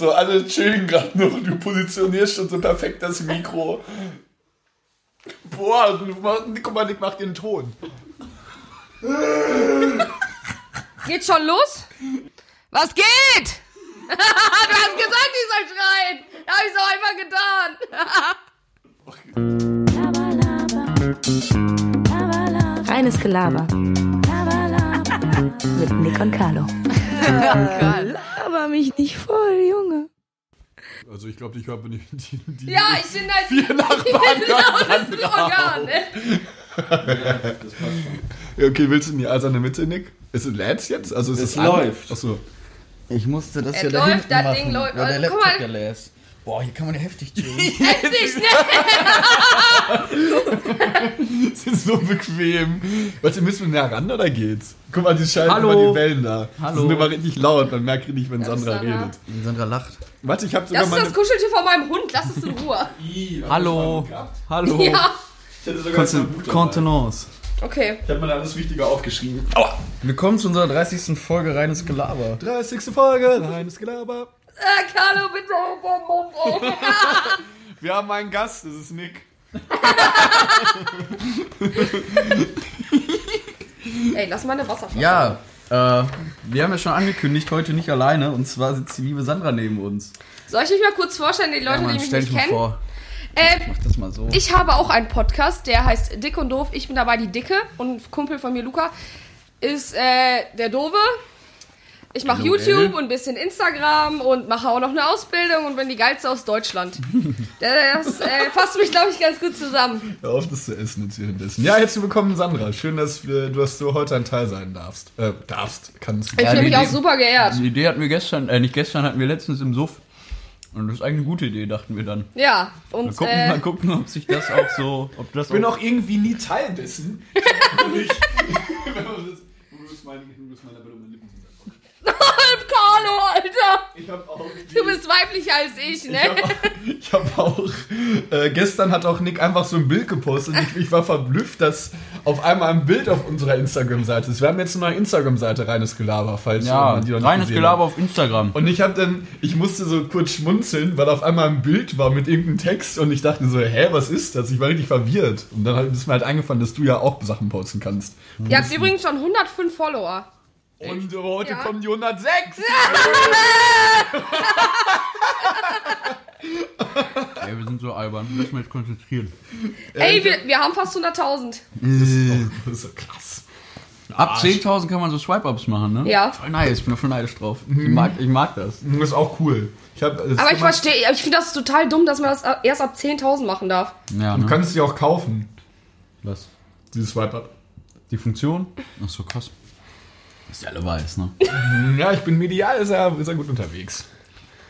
so, alle chillen gerade noch und du positionierst schon so perfekt das Mikro. Boah, guck mal, Nick macht den Ton. Geht schon los? Was geht? du hast gesagt, ich soll schreien. Da hab ich so einfach getan. Reines Gelaber. Mit Nick und Carlo. Laber mich nicht voll, Junge. Also ich glaube, ich habe nicht die, die Ja, ich bin halt vier Nachbarn genau hören das Organ, ne? Ja, okay, willst du in die eiserne Mitte, Nick? Ist es lädt's jetzt? Also ist Es es läuft. Achso. Ich musste das Es ja da läuft, hinten das machen, Ding läuft. der Also, Laptop guck mal. Ja. Boah, hier kann man ja heftig chillen. Heftig, ne? Es ist so bequem. Was, ihr müsst näher ran oder geht's? Guck mal, die schalten Hallo. immer die Wellen da. Die Hallo. sind immer richtig laut. Man merkt richtig, wenn Das ist Sandra Sandra. redet. Sandra lacht. Warte, ich hab sogar Das ist das Kuscheltier von meinem Hund. Lass es in Ruhe. Hallo. Hallo. Ja. Ich hatte sogar. Contenance. Okay. Ich hab mir da alles Wichtige aufgeschrieben. Aua. Willkommen zu unserer 30. Folge Reines Gelaber. 30. Folge, reines Gelaber. Äh, Carlo, bitte auf den Mund, ey. Wir haben einen Gast, das ist Nick. Ey, lass mal eine Wasserflasche. Ja, äh, wir haben ja schon angekündigt, heute nicht alleine. Und zwar sitzt die liebe Sandra neben uns. Soll ich mich mal kurz vorstellen, die Leute, ja, Mann, die mich stell nicht dich mal kennen? vor. Ähm, Mach das mal so. ich habe auch einen Podcast, der heißt Dick und Doof. Ich bin dabei die Dicke und ein Kumpel von mir, Luca, ist äh, der Dove. Ich mache. YouTube und ein bisschen Instagram und mache auch noch eine Ausbildung und bin die geilste aus Deutschland. Das äh, fasst mich, glaube ich, ganz gut zusammen. Hör auf, das zu essen jetzt währenddessen. Ja, herzlich willkommen, Sandra. Schön, dass, wir, dass du heute ein Teil sein darfst. Äh, darfst, kannst. Ich Ja, fühle mich auch Idee- super geehrt. Die Idee hatten wir gestern, äh, nicht gestern, hatten wir letztens im Suff. Und das ist eigentlich eine gute Idee, dachten wir dann. Ja, Mal und gucken, äh, mal gucken ob sich das auch so, ob das Ich bin auch, auch irgendwie nie Teil dessen. Ich hab nicht- Du bist meine- du bist meine- meine Lippen. Carlo, Alter, Ich hab auch. du bist weiblicher als ich, ne? Ich habe auch, äh, gestern hat auch Nick einfach so ein Bild gepostet ich, ich war verblüfft, dass auf einmal ein Bild auf unserer Instagram-Seite ist. Wir haben jetzt eine neue Instagram-Seite, reines Gelaber, falls ja, jemand die noch nicht reines Gelaber auf Instagram. Und ich habe dann, ich musste so kurz schmunzeln, weil auf einmal ein Bild war mit irgendeinem Text und ich dachte so, hä, was ist das? Ich war richtig verwirrt. Und dann ist mir halt eingefallen, dass du ja auch Sachen posten kannst. Ihr habt übrigens schon 105 Follower. Und heute Ja. kommen die 106. Ey, wir sind so albern, wir müssen uns jetzt konzentrieren. Ey, wir, wir haben fast 100.000. Das ist so krass. Ab 10.000 kann man so Swipe-Ups machen, ne? Ja. Voll nice, ich bin da voll neidisch drauf. Ich, mag, ich mag das. Das ist auch cool. Ich hab, Aber ich verstehe, ich finde das total dumm, dass man das erst ab 10.000 machen darf. Ja, Du ne? kannst sie auch kaufen, Was? dieses Swipe-Up. Die Funktion? Ach so, krass. Dass die alle weiß, ne? Ja, ich bin medial, ist er, ist er gut unterwegs.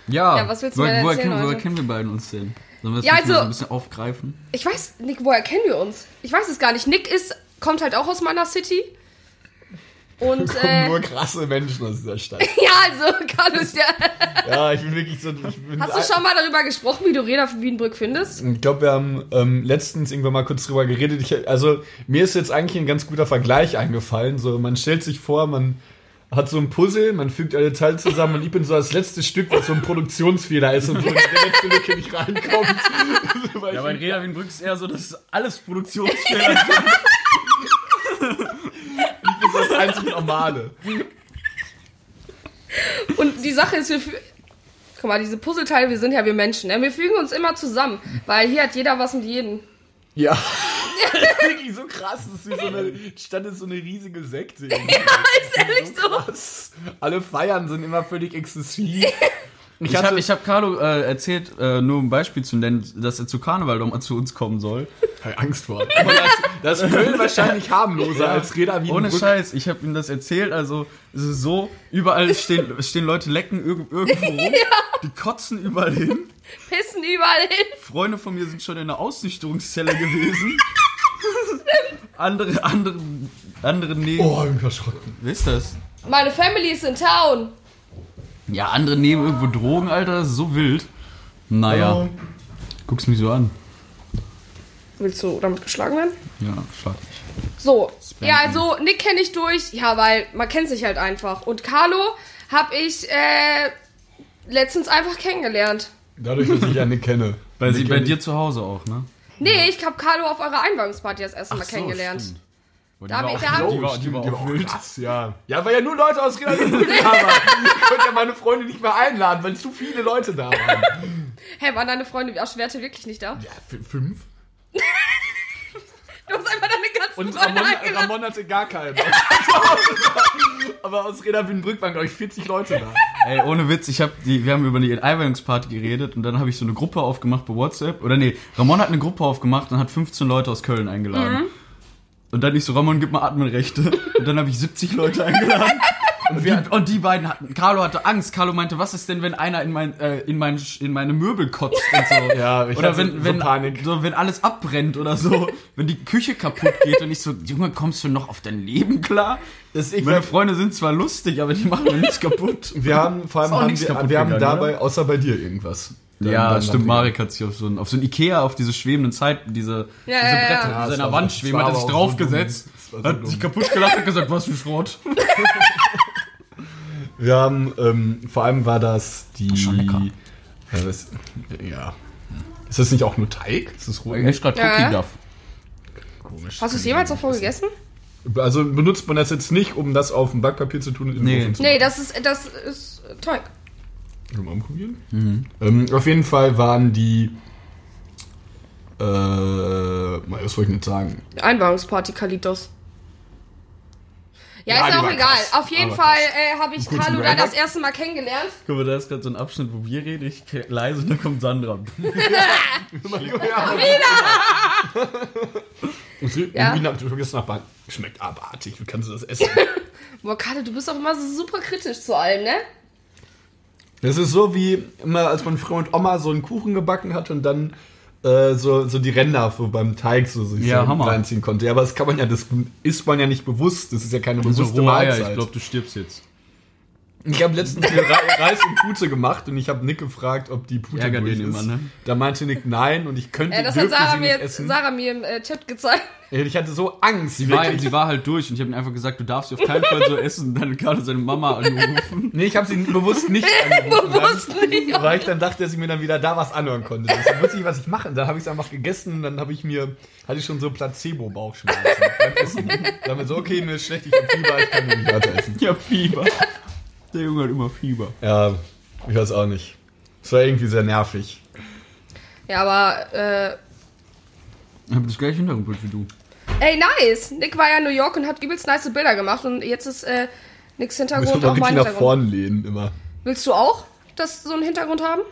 Ja, Ja, was willst du woher, woher, erzählen kennen, woher heute? kennen wir beiden uns denn? Sollen wir das Ja, also- so ein bisschen aufgreifen? Ich weiß, Nick, woher kennen wir uns? Ich weiß es gar nicht. Nick ist, kommt halt auch aus meiner City. Und, Kommen äh, nur krasse Menschen aus dieser Stadt. ja, also, Carlos, ja. Ja, ich bin wirklich so. Ich, bin Hast du schon mal darüber gesprochen, wie du Reda Wienbrück findest? ich glaube, wir haben ähm, letztens irgendwann mal kurz drüber geredet. Ich, also, mir ist jetzt eigentlich ein ganz guter Vergleich eingefallen. So, man stellt sich vor, man hat so ein Puzzle, man fügt alle Teile zusammen und ich bin so das letzte Stück, was so ein Produktionsfehler ist und so in die letzte Lücke nicht reinkommt. Ja, bei Reda Wienbrück ist eher so, dass alles Produktionsfehler sind. Das ist das einzig Normale. Und die Sache ist, wir Guck mal, diese Puzzleteile, wir sind ja wir Menschen, ne? Wir fügen uns immer zusammen, weil hier hat jeder was mit jedem. Ja. Das ist wirklich so krass. Das ist wie so eine Stadt ist so eine riesige Sekte. Ja, Ist ehrlich so. krass. Alle Feiern sind immer völlig exzessiv. Ich Ich habe hab Carlo äh, erzählt, äh, nur um ein Beispiel zu nennen, dass er zu Karneval doch mal zu uns kommen soll. Keine Angst vor. Aber das, das ist Köln wahrscheinlich harmloser als Reda wie Ohne Scheiß, ich habe ihm das erzählt, also es ist so, überall stehen, stehen Leute lecken irg irgendwo rum, die kotzen überall hin. Pissen überall hin. Freunde von mir sind schon in der Ausnüchterungszelle gewesen. andere, andere, andere nehmen. Oh, ich bin erschrocken. Wer ist das? Meine Family ist in town. Ja, andere nehmen irgendwo Drogen, Alter, das ist so wild. Naja, Oh. guck's mich so an. Willst du damit geschlagen werden? Ja, schlag mich. So, Spanken. ja, also Nick kenne ich durch, ja, weil man kennt sich halt einfach. Und Carlo habe ich äh, letztens einfach kennengelernt. Dadurch, dass ich eine kenne. Bei, sie, Nick bei kenn dir zu Hause auch, ne? Nee, ich habe Carlo auf eurer Einweihungsparty das erste Mal kennengelernt. stimmt. Boah, die Da war auch- da die war, die war auch wild. krass, ja. Ja, weil ja nur Leute aus Reda Lübeck da waren. Ich konnte ja meine Freunde nicht mehr einladen, weil zu viele Leute da waren. Hey, waren deine Freunde aus Schwerte wirklich nicht da? Ja, fünf. Du hast einfach deine ganzen Und Freunde Ramon, eingeladen. Ramon hatte gar keinen. Aber aus Reda Bühnenbrück waren, glaube ich, 40 Leute da. Ey, ohne Witz, ich hab die, wir haben über die Einweihungsparty geredet und dann habe ich so eine Gruppe aufgemacht bei WhatsApp. Oder nee, Ramon hat eine Gruppe aufgemacht und hat 15 Leute aus Köln eingeladen. Und dann ich so, Ramon, gib mal Adminrechte. Und dann habe ich 70 Leute eingeladen. Und, die, und die beiden hatten, Carlo hatte Angst. Carlo meinte, was ist denn, wenn einer in, mein, äh, in, mein, in meine Möbel kotzt und so. Ja, ich oder wenn, so wenn, Panik. so, wenn alles abbrennt oder so. wenn die Küche kaputt geht und ich so, Junge, kommst du noch auf dein Leben klar? Das ich Meine Freunde sind zwar lustig, aber die machen mir nichts kaputt. wir haben vor allem haben wir, wir haben dabei, außer bei dir irgendwas. Dann- Ja, dann stimmt. Marek hat sich auf so ein, auf so ein Ikea, auf diese schwebenden Zeit, diese, Ja, diese ja, ja. Bretter, Ja, die so war- Wand schweben, hat er sich so draufgesetzt, war so hat sich kaputt gelacht und gesagt, was für Schrott. Wir haben, ähm, vor allem war das die. Schon lecker. Ja, das, ja. Ist das nicht auch nur Teig? Ist das roh? Echt gerade Ja. Cookie Duff. Komisch. Hast du es jemals davor gegessen? Also benutzt man das jetzt nicht, um das auf dem Backpapier zu tun Nee. Nee, das ist, das ist Teig. Mal probieren? Ähm, auf jeden Fall waren die. Äh, was wollte ich nicht sagen? Einweihungsparty Kalitos. Ja, Ja, ist auch egal. krass. Auf jeden Aber Fall äh, habe ich Carlo da das erste Mal kennengelernt. Guck mal, da ist gerade so ein Abschnitt, wo wir reden, ich leise und dann kommt Sandra. Ja. Irgendwie nach, du vergisst nach. Schmeckt abartig. Wie kannst du das essen? Boah, Carlo, du bist auch immer so super kritisch zu allem, ne? Das ist so wie immer, als mein Freund und Oma so einen Kuchen gebacken hat und dann äh, so, so die Ränder so beim Teig so sich Ja, so reinziehen konnte. Ja, aber das kann man ja, das isst man ja nicht bewusst. Das ist ja keine So bewusste Eier, Mahlzeit. ich glaube, du stirbst jetzt. Ich habe letztens Reis und Pute gemacht und ich habe Nick gefragt, ob die Pute Ärgert durch ist. immer, ne? Da meinte Nick nein und ich könnte Ja, das hat Sarah sie mir, nicht essen. Sarah mir im äh, Chat gezeigt. Ich hatte so Angst. Sie war, sie war halt durch und ich habe ihm einfach gesagt, du darfst sie auf keinen Fall so essen. Dann hat gerade seine Mama angerufen. Nee, ich habe sie bewusst nicht angerufen. Bewusst nicht. Weil ich dann dachte, dass ich mir dann wieder da was anhören konnte. Deswegen wusste ich, was ich machen. Dann habe ich es einfach gegessen und dann habe ich mir, hatte ich schon so Placebo-Bauchschmerzen beim Essen. Dann so, okay, mir ist schlecht, ich habe Fieber, ich kann nicht weiter essen. Ja, Fieber. Der Junge hat immer Fieber. Ja, ich weiß auch nicht. Es war irgendwie sehr nervig. Ja, aber, äh, Ich habe das gleiche Hintergrundbild wie du. ey, nice. Nick war ja in New York und hat übelst nice Bilder gemacht und jetzt ist, äh, Nicks Ich muss Hintergrund mal auch richtig mein nach Hintergrund. vorne lehnen immer. Willst du auch das so einen Hintergrund haben?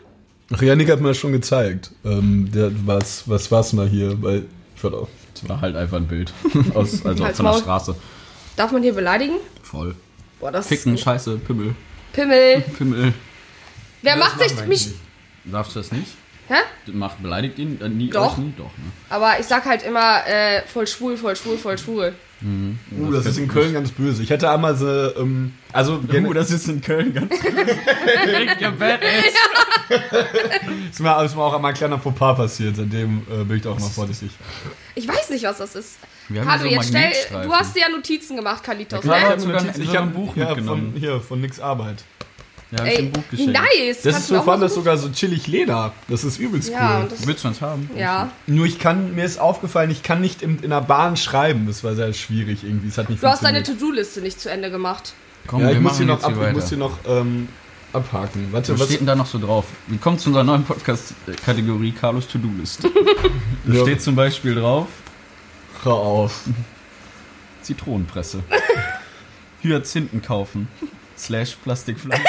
Ach ja, Nick hat mir das schon gezeigt. Ähm, der, was, was war's mal hier? Weil ich war auch. Das war halt einfach ein Bild. Aus, also Halt's von der Maul. Straße. Darf man hier beleidigen? Voll. Boah, das Ficken, ist Scheiße, Pimmel. Pimmel. Pimmel. Wer Das macht sich mich. Darfst du das nicht? Hä? Macht, beleidigt ihn? Äh, nie, Doch. nie? Doch, ne? Aber ich sag halt immer, äh, voll schwul, voll schwul, voll schwul. Uh, das ist in Köln ganz böse. Ich hätte einmal so, ähm, also Oh, das ist in Köln ganz Richtiger Badass. ist mir, ist mir auch einmal ein kleiner Fauxpas passiert, seitdem äh, bin ich da auch mal vorsichtig. Ich weiß nicht, was das ist. Wir hier so jetzt stell, Magnetstreifen. du hast dir ja Notizen gemacht, Kalitos, Ja, klar, ne? hab sogar ein- sogar ein Buch ja, mitgenommen. Von, hier, von Nix Arbeit. Ja, hab ich ein Buch geschenkt. nice. Das Kannst ist so mal das sogar so chillig Leder. Das ist übelst Ja, cool. das, Willst du eins haben? ja. Nur ich kann, mir ist aufgefallen, ich kann nicht in, in der Bahn schreiben. Das war sehr schwierig irgendwie. Es hat nicht Du hast deine funktioniert. To-Do-Liste nicht zu Ende gemacht. Komm, Ja, ich wir muss hier machen noch, jetzt ab, hier ich muss hier noch ähm, abhaken. Warte, Was was? steht denn da noch so drauf? Willkommen zu unserer neuen Podcast-Kategorie Carlos To-Do-List. Da Ja. steht zum Beispiel drauf Hör auf. Zitronenpresse. Hyazinthen kaufen. Slash Plastikpflanzen.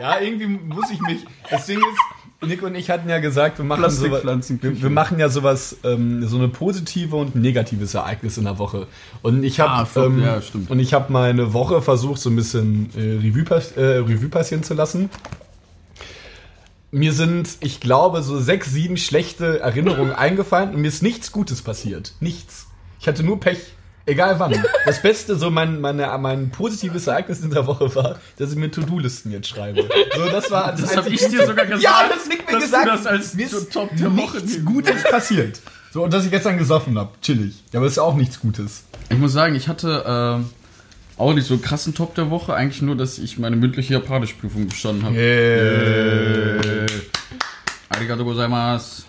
Ja, irgendwie muss ich mich. Das Ding ist, Nick und ich hatten ja gesagt, wir machen sowas, wir, wir machen ja sowas, ähm, so eine positive und ein negatives Ereignis in der Woche. Und ich habe Ah, ähm, ja, und ich habe meine Woche versucht, so ein bisschen äh, Revue, äh, Revue passieren zu lassen. Mir sind, ich glaube, so sechs, sieben schlechte Erinnerungen eingefallen und mir ist nichts Gutes passiert. Nichts. Ich hatte nur Pech. Egal wann. Das Beste, so mein, meine, mein positives Ereignis in der Woche war, dass ich mir To-Do-Listen jetzt schreibe. So, das war das, Das hab einzige ich dir sogar gesagt, Ja, das Nick mir dass du gesagt. das als mir ist Top der Woche nichts Gutes passiert. So, und dass ich gestern gesoffen habe. Chillig. Ja, aber das ist ja auch nichts Gutes. Ich muss sagen, ich hatte, äh, Auch nicht so krassen Top der Woche, eigentlich nur, dass ich meine mündliche Japanischprüfung bestanden habe. Yeah. Arigato gozaimasu.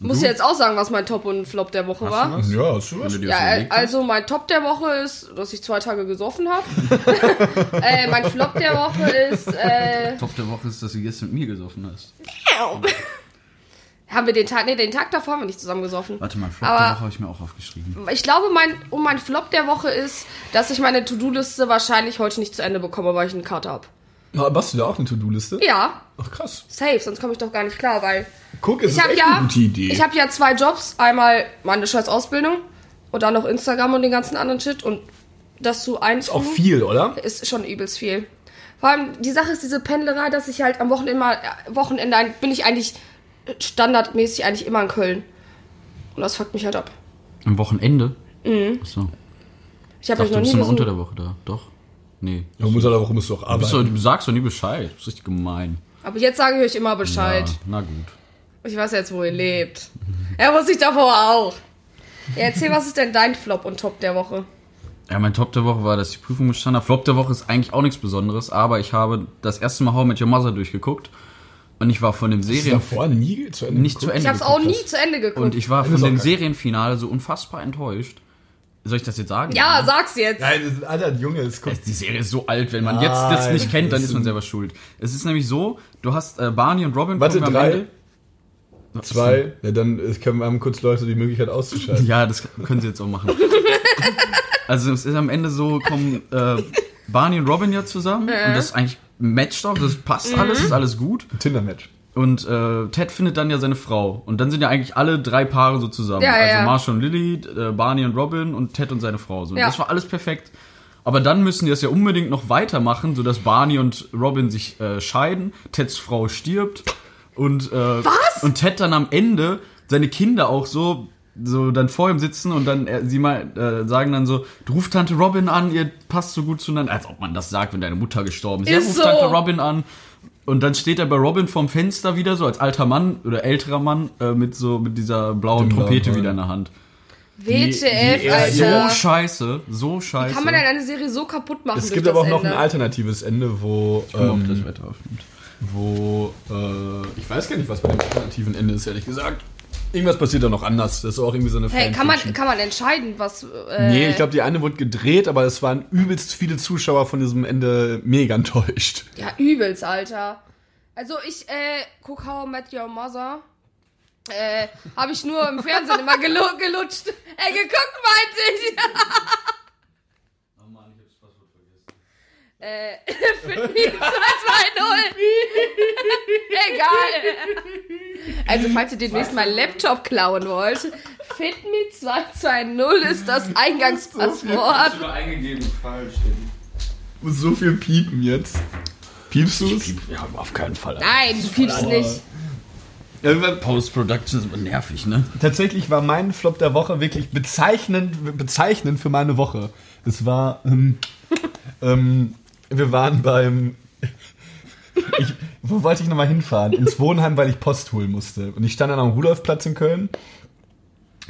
Muss ja jetzt auch sagen, was mein Top und Flop der Woche war. was? Ja, hast du was? Wenn du dir Ja, das äh, also mein Top der Woche ist, dass ich zwei Tage gesoffen habe. äh, mein Flop der Woche ist, äh, Top der Woche ist, dass du gestern mit mir gesoffen hast. haben wir den Tag, nee, den Tag davor haben wir nicht zusammen gesoffen. Warte mal, Flop Aber- der Woche habe ich mir auch aufgeschrieben. Ich glaube, mein, und mein Flop der Woche ist, dass ich meine To-Do-Liste wahrscheinlich heute nicht zu Ende bekomme, weil ich einen Cut habe. Machst du da auch eine To-Do-Liste? Ja, Ach krass. safe, sonst komme ich doch gar nicht klar, weil Guck, es ich ist habe echt ja, eine gute Idee. ich habe ja zwei Jobs, einmal meine scheiß Ausbildung und dann noch Instagram und den ganzen anderen Shit und das zu eins auch viel, oder? ist schon übelst viel. Vor allem die Sache ist diese Pendlerei, dass ich halt am Wochenende, mal, äh, Wochenende ein- bin ich eigentlich standardmäßig eigentlich immer in Köln. Und das fuckt mich halt ab. Am Wochenende? Mhm. Achso. Ich habe noch du bist nie immer unter der Woche da. Doch? Nee. Ja, muss aber warum musst du auch Du, doch, arbeiten? du sagst doch nie Bescheid. Das ist richtig gemein. Aber jetzt sage ich euch immer Bescheid. Ja, na gut. Ich weiß jetzt, wo ihr lebt. Er wusste ich davor auch. Ja, erzähl, was ist denn dein Flop und Top der Woche? Ja, mein Top der Woche war, dass ich die Prüfung bestanden habe. Flop der Woche ist eigentlich auch nichts Besonderes, aber ich habe das erste Mal How I Met Your Mother durchgeguckt. Und ich war von dem Serien davor nie zu Ende nicht zu geguckt? Ende Ich habe es auch nie zu Ende geguckt. Und ich war Das von auch dem. Serienfinale so unfassbar enttäuscht. Soll ich das jetzt sagen? ja, sag's jetzt. Nein, das ist ein alter Junge, das kommt. Die Serie ist so alt, wenn man jetzt das Nein, nicht kennt, dann ist man selber schuld. Es ist nämlich so, du hast äh, Barney und Robin. Warte, drei, Ende- zwei, ja, dann äh, können wir haben kurz Leute die Möglichkeit auszuschalten. Ja, das können sie jetzt auch machen. also es ist am Ende so, kommen äh, Barney und Robin ja zusammen und das ist eigentlich matcht auch, das passt Mhm. alles, ist alles gut. Tinder-Match. Und äh, Ted findet dann ja seine Frau. Und dann sind ja eigentlich alle drei Paare so zusammen. Ja, also ja. Marshall und Lily, äh, Barney und Robin und Ted und seine Frau. So. Ja. Das war alles perfekt. Aber dann müssen die das ja unbedingt noch weitermachen, sodass Barney und Robin sich äh, scheiden, Teds Frau stirbt und, äh, Was? und Ted dann am Ende seine Kinder auch so so dann vor ihm sitzen und dann äh, sie mal äh, sagen dann so, du ruf Tante Robin an, ihr passt so gut zueinander, als ob man das sagt, wenn deine Mutter gestorben ist. Ist ja, ruf so. Tante Robin an. Und dann steht er bei Robin vorm Fenster wieder, so als alter Mann oder älterer Mann, äh, mit so mit dieser blauen Dem Trompete wieder in der Hand. WTF, wie er So Alter. scheiße, so scheiße. Kann man denn eine Serie so kaputt machen? Es gibt aber auch noch Ende? ein alternatives Ende, wo, mal, ob das ähm, Wetter aufnimmt. wo äh, ich weiß gar nicht, was bei dem alternativen Ende ist, ehrlich gesagt. Irgendwas passiert da noch anders. Das ist auch irgendwie so eine Hey, kann man, kann man entscheiden, was. Äh, Nee, ich glaube, die eine wurde gedreht, aber es waren übelst viele Zuschauer von diesem Ende mega enttäuscht. Ja, übelst, Alter. Also ich äh, guck How I Met Your Mother. Äh, habe ich nur im Fernsehen immer gelu gelutscht. Äh, geguckt, meinte ich. Äh, Fit Me 220. Egal. Also, falls ihr demnächst meinen Laptop klauen wollt, Fit Me 220 ist das Eingangspasswort. sogar eingegeben, falsch. Muss so viel piepen jetzt. Piepst du es? Ja, auf keinen Fall. Nein, du piepst nicht. Post-Production ist immer nervig, ne? Tatsächlich war mein Flop der Woche wirklich bezeichnend, bezeichnend für meine Woche. Es war, ähm, ähm, wir waren beim, ich, wo wollte ich nochmal hinfahren? Ins Wohnheim, weil ich Post holen musste. Und ich stand dann am Rudolfplatz in Köln.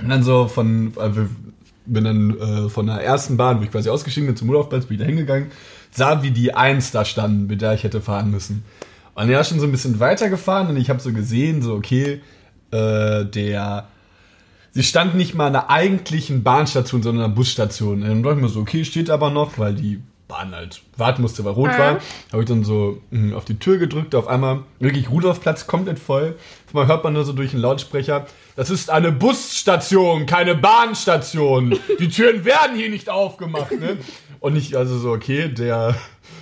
Und dann so von, wir- bin dann äh, von der ersten Bahn, wo ich quasi ausgestiegen bin, zum Rudolfplatz, bin ich da hingegangen, sah, wie die Eins da standen, mit der ich hätte fahren müssen. Und er ist schon so ein bisschen weitergefahren und ich habe so gesehen, so okay, äh, der Sie stand nicht mal an der eigentlichen Bahnstation, sondern an der Busstation. Und dann dachte ich mir so, okay, steht aber noch, weil die Bahn halt warten musste, weil rot war. Habe ich dann so mh, auf die Tür gedrückt, auf einmal wirklich Rudolfplatz komplett voll. Auf einmal hört man nur so durch den Lautsprecher, das ist eine Busstation, keine Bahnstation. Die Türen werden hier nicht aufgemacht, ne? Und ich, also so, okay, der,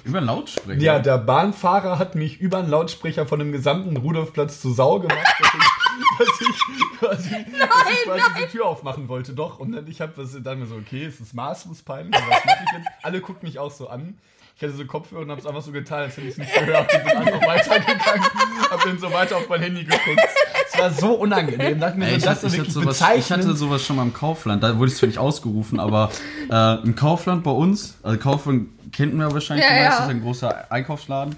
Über einen Lautsprecher. ja, der Bahnfahrer hat mich über einen Lautsprecher von dem gesamten Rudolfplatz zu Sau gemacht, dass ich, ich, quasi, dass ich quasi die Tür aufmachen wollte. Doch, und dann ich habe das dann mir so, okay, es ist maßlos peinlich, aber was mache ich jetzt? Alle gucken mich auch so an. Ich hatte so Kopfhörer und habe es einfach so getan, als hätte ich es nicht gehört. Ich bin einfach weitergegangen, habe dann so weiter auf mein Handy geguckt. Es war so unangenehm. Dachte mir Ey, so, ich, das hatte, ich, hatte sowas, ich hatte sowas schon mal im Kaufland. Da wurde es zwar nicht ausgerufen, aber äh, im Kaufland bei uns, also Kaufland kennt man ja wahrscheinlich Ja, die ja. meisten, ist ein großer Einkaufsladen.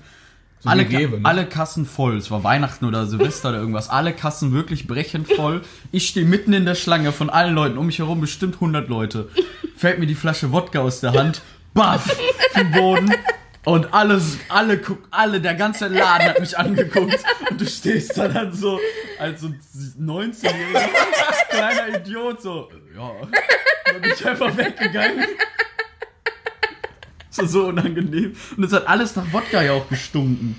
So alle, ne? alle Kassen voll. Es war Weihnachten oder Silvester oder irgendwas. Alle Kassen wirklich brechend voll. Ich stehe mitten in der Schlange von allen Leuten. Um mich herum bestimmt 100 Leute. Fällt mir die Flasche Wodka aus der Hand. Baff! Vom Boden. Und alles, alle alle, der ganze Laden hat mich angeguckt. Und du stehst da dann so, als so 19-jähriger kleiner Idiot, so, ja. Bin ich einfach weggegangen. War so unangenehm. Und es hat alles nach Wodka ja auch gestunken.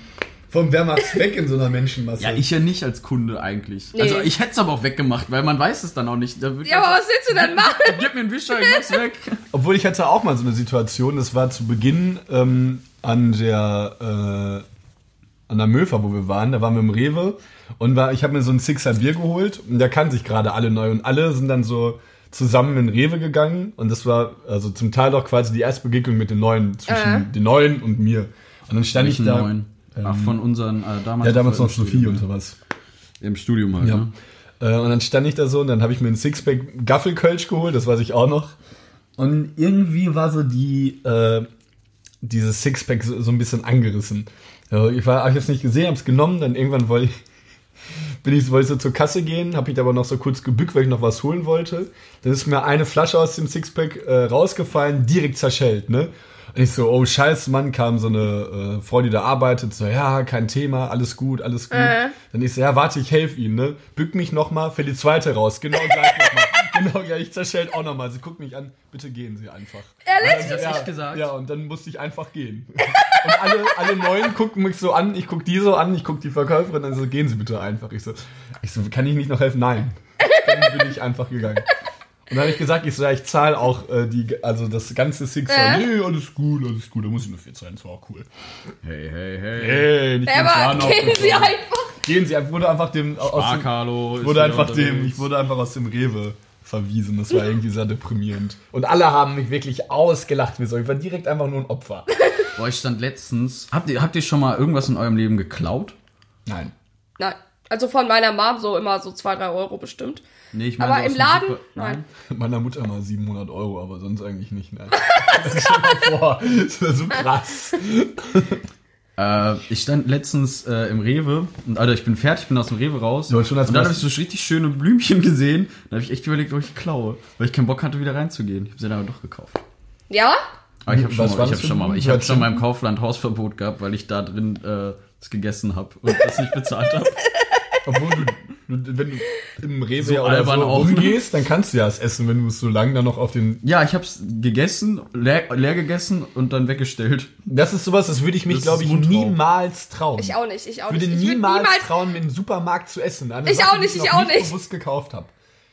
Vom wer macht's weg in so einer Menschenmasse? Ja, ich ja nicht als Kunde eigentlich. Nee. Also ich hätte es aber auch weggemacht, weil man weiß es dann auch nicht. Da Ja, aber was willst du denn machen? Gib mir einen Wischer, ich mach's weg. Obwohl ich hatte auch mal so eine Situation, das war zu Beginn ähm, an der äh, an der Möfer, wo wir waren, da waren wir im Rewe und war, ich habe mir so ein Sixer Bier geholt und da kannten sich gerade alle neu und alle sind dann so zusammen in Rewe gegangen und das war also zum Teil auch quasi die erste Begegnung mit den Neuen, zwischen Äh. den Neuen und mir. Und dann stand ich da, neuen. Ach, von unseren, äh, damals. ja damals noch Sophie Studium, und sowas. Im Studium halt, Ja. ne? Äh, und dann stand ich da so und dann habe ich mir ein Sixpack Gaffelkölsch geholt, das weiß ich auch noch. Und irgendwie war so die, äh, dieses Sixpack so, so ein bisschen angerissen. Ich war, hab ich jetzt nicht gesehen, hab's genommen, dann irgendwann wollte ich, bin ich, wollte ich so zur Kasse gehen, habe mich aber noch so kurz gebückt, weil ich noch was holen wollte. Dann ist mir eine Flasche aus dem Sixpack äh, rausgefallen, direkt zerschellt, ne? Und ich so, oh scheiße, Mann, kam so eine äh, Frau, die da arbeitet, so, ja, kein Thema, alles gut, alles gut. Äh. Dann ich so, ja, warte, ich helfe Ihnen, ne? Bück mich nochmal, fällt die zweite raus, genau gleich. Genau, ja, ich zerschellt auch nochmal. Sie guckt mich an, bitte gehen Sie einfach. Ehrlich? Das ja, echt gesagt? Ja, und dann musste ich einfach gehen. Und alle, alle Neuen gucken mich so an, ich guck die so an, ich guck die Verkäuferin, dann so, gehen Sie bitte einfach. Ich so, ich so, kann ich nicht noch helfen? Nein. Dann bin ich einfach gegangen. Und dann habe ich gesagt, ich so, ja, ich zahle auch äh, die, also das ganze Six. Äh? Nee, alles gut, alles gut, da muss ich nur viel zahlen, das war auch cool. Hey, hey, hey. Hey, nicht Aber gehen Sie aufgezogen. einfach. Gehen Sie, ich wurde einfach dem, aus dem, wurde einfach dem, ich wurde einfach aus dem Rewe verwiesen. Das war irgendwie sehr deprimierend. Und alle haben mich wirklich ausgelacht wie so. Ich war direkt einfach nur ein Opfer. Boah, ich stand letztens. Habt ihr, habt ihr schon mal irgendwas in eurem Leben geklaut? Nein. Nein. Also von meiner Mom so immer so 2, 3 Euro bestimmt. Nee, ich Aber so aus im Laden? Super- Nein. Meiner Mutter mal 700 Euro, aber sonst eigentlich nicht. Ne? Das ist schon mal vor. Das war so krass. Äh, ich stand letztens äh, im Rewe und Alter, ich bin fertig, bin aus dem Rewe raus. Ja, schon als und dann habe ich so richtig schöne Blümchen gesehen. Da habe ich echt überlegt, ob ich klaue, weil ich keinen Bock hatte, wieder reinzugehen. Ich habe sie dann aber doch gekauft. Ja? Aber ich habe schon, Was mal, ich hab schon mal, ich Blümchen? hab schon mal im Kaufland Hausverbot gehabt, weil ich da drin äh, es gegessen habe und das nicht bezahlt habe. Obwohl du, du wenn du im Rewe So ja oder so rumgehst, dann kannst du ja es essen, wenn du es so lange dann noch auf den. Ja, ich habe es gegessen, leer, leer gegessen und dann weggestellt. Das ist sowas, das würde ich mich, glaube ich, niemals trauen. Ich auch nicht, ich auch Ich würde nicht. Ich würd niemals, trauen, mir im Supermarkt zu essen. Eine Ich Sache, auch nicht, ich noch auch nicht. bewusst gekauft habe.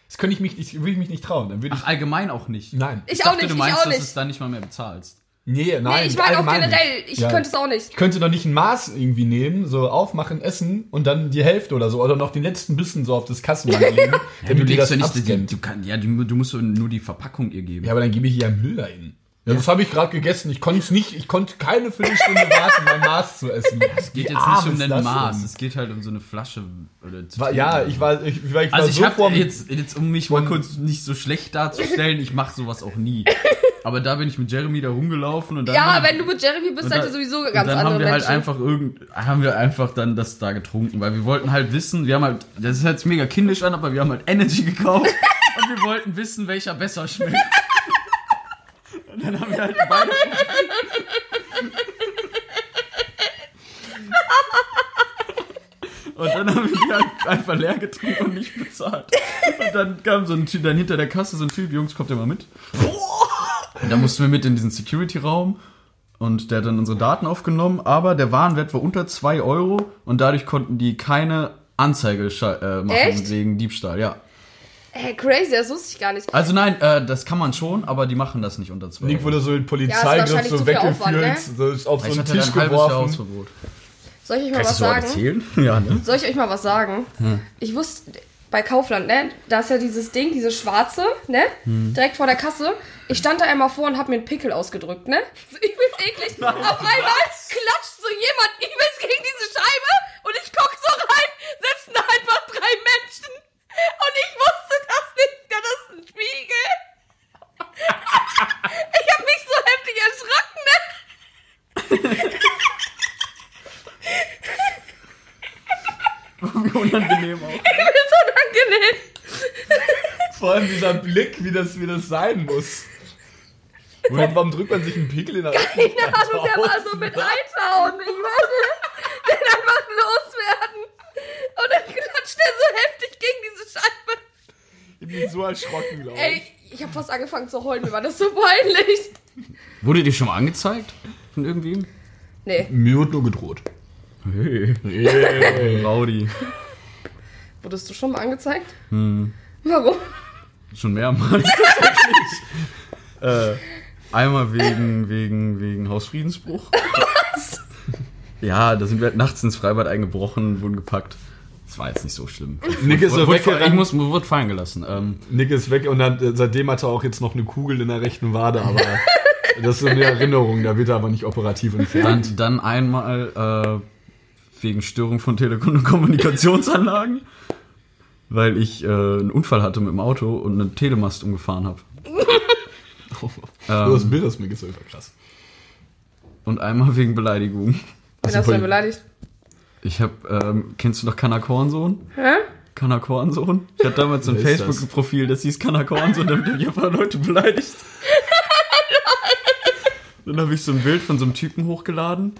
Das könnte ich mich nicht, würde ich mich nicht trauen. Dann würde ich. Ach, allgemein auch nicht. nein. Ich dachte, auch nicht, du ich meinst, auch dass nicht. es dann nicht mal mehr bezahlst. Nee, nein. Nee, ich meine auch generell, ich Ja. könnte es auch nicht. Ich könnte doch nicht ein Maß irgendwie nehmen, so aufmachen, essen und dann die Hälfte oder so. Oder noch den letzten Bissen so auf das Kassenband legen. Ja, du legst ja nicht, die, du, kann, ja, du, du musst nur die Verpackung ihr geben. Ja, aber dann gebe ich hier Müll dahin. Ja, das habe ich gerade gegessen. Ich konnte es nicht, ich konnte keine Viertelstunde warten, mein Maß zu essen. Es geht Wie jetzt nicht um das Maß, es geht halt um so eine Flasche. Oder zu War, ja, ich war, ich, war, ich war Also ich so habe vorm, jetzt, jetzt, um mich mal kurz nicht so schlecht darzustellen, ich mache sowas auch nie. Aber da bin ich mit Jeremy da rumgelaufen und dann. Ja, wenn du mit Jeremy bist, seid dann- ihr sowieso ganz dann andere haben wir halt Menschen. einfach irgend, haben wir einfach dann das da getrunken, weil wir wollten halt wissen, wir haben halt, das ist jetzt mega kindisch an, aber wir haben halt Energy gekauft und wir wollten wissen, welcher besser schmeckt. Und dann haben wir halt beide Und dann haben wir die halt einfach leer getrunken und nicht bezahlt. Und dann kam so ein Typ, dann hinter der Kasse so ein Typ, Jungs, kommt ihr mal mit? Und dann mussten wir mit in diesen Security-Raum und der hat dann unsere Daten aufgenommen, aber der Warenwert war unter 2 Euro und dadurch konnten die keine Anzeige äh, machen Echt? wegen Diebstahl, ja. Hey, crazy, das wusste ich gar nicht. Also nein, äh, das kann man schon, aber die machen das nicht unter 2 Nick Euro. wurde so in Ja, Polizeigriff wahrscheinlich so weggeführt, ne? so ist auf Ich so einen Tisch geworfen. Soll ich euch mal was sagen? Ja, ne? Soll ich euch mal was sagen? Ich wusste, bei Kaufland, ne, da ist ja dieses Ding, diese schwarze, ne, direkt vor der Kasse. Ich stand da einmal vor und hab mir einen Pickel ausgedrückt, ne? So übelst eklig. Auf einmal klatscht so jemand übelst gegen diese Scheibe und ich guck so rein, sitzen da einfach drei Menschen. Und ich wusste das nicht, ja, das ist ein Spiegel. Ich hab mich so heftig erschrocken, ne? Wie unangenehm auch. Unangenehm. Vor allem dieser Blick, wie das, wie das sein muss. Warum, warum drückt man sich einen Pickel in der Keine Ahnung, der war so mit eintauen. Ich wollte den einfach loswerden. Und dann klatscht er so heftig gegen diese Scheibe. Ich bin so erschrocken, glaube Ey, ich habe fast angefangen zu heulen. Mir war das so peinlich. Wurde dir schon mal angezeigt? Von irgendwem? Nee, Mir wird nur gedroht. Hey. Hey. Rowdy. wurdest du schon mal angezeigt? Warum? Schon mehrmals tatsächlich. äh, einmal wegen, wegen, wegen Hausfriedensbruch. Was? Ja, da sind wir halt nachts ins Freibad eingebrochen, wurden gepackt. Das war jetzt nicht so schlimm. Nick ist Wurde- Ich weggerannt. muss, wurde fallen gelassen. Ähm, Nick ist weg und dann, äh, seitdem hat er auch jetzt noch eine Kugel in der rechten Wade, aber das ist so eine Erinnerung, da wird er aber nicht operativ entfernt. dann, dann einmal äh, wegen Störung von Telekom- und Kommunikationsanlagen, weil ich äh, einen Unfall hatte mit dem Auto und einen Telemast umgefahren habe. Das Ähm, Bild aus mir ist einfach krass. und einmal wegen Beleidigung. Wen hast du denn beleidigt? Ich habe, ähm, kennst du noch Kanna Kornsohn? Hä? Kanna Kornsohn? Ich hatte damals so ein das? Facebook-Profil, das hieß Kanna Kornsohn, damit habe ich einfach Leute beleidigt. Dann habe ich so ein Bild von so einem Typen hochgeladen.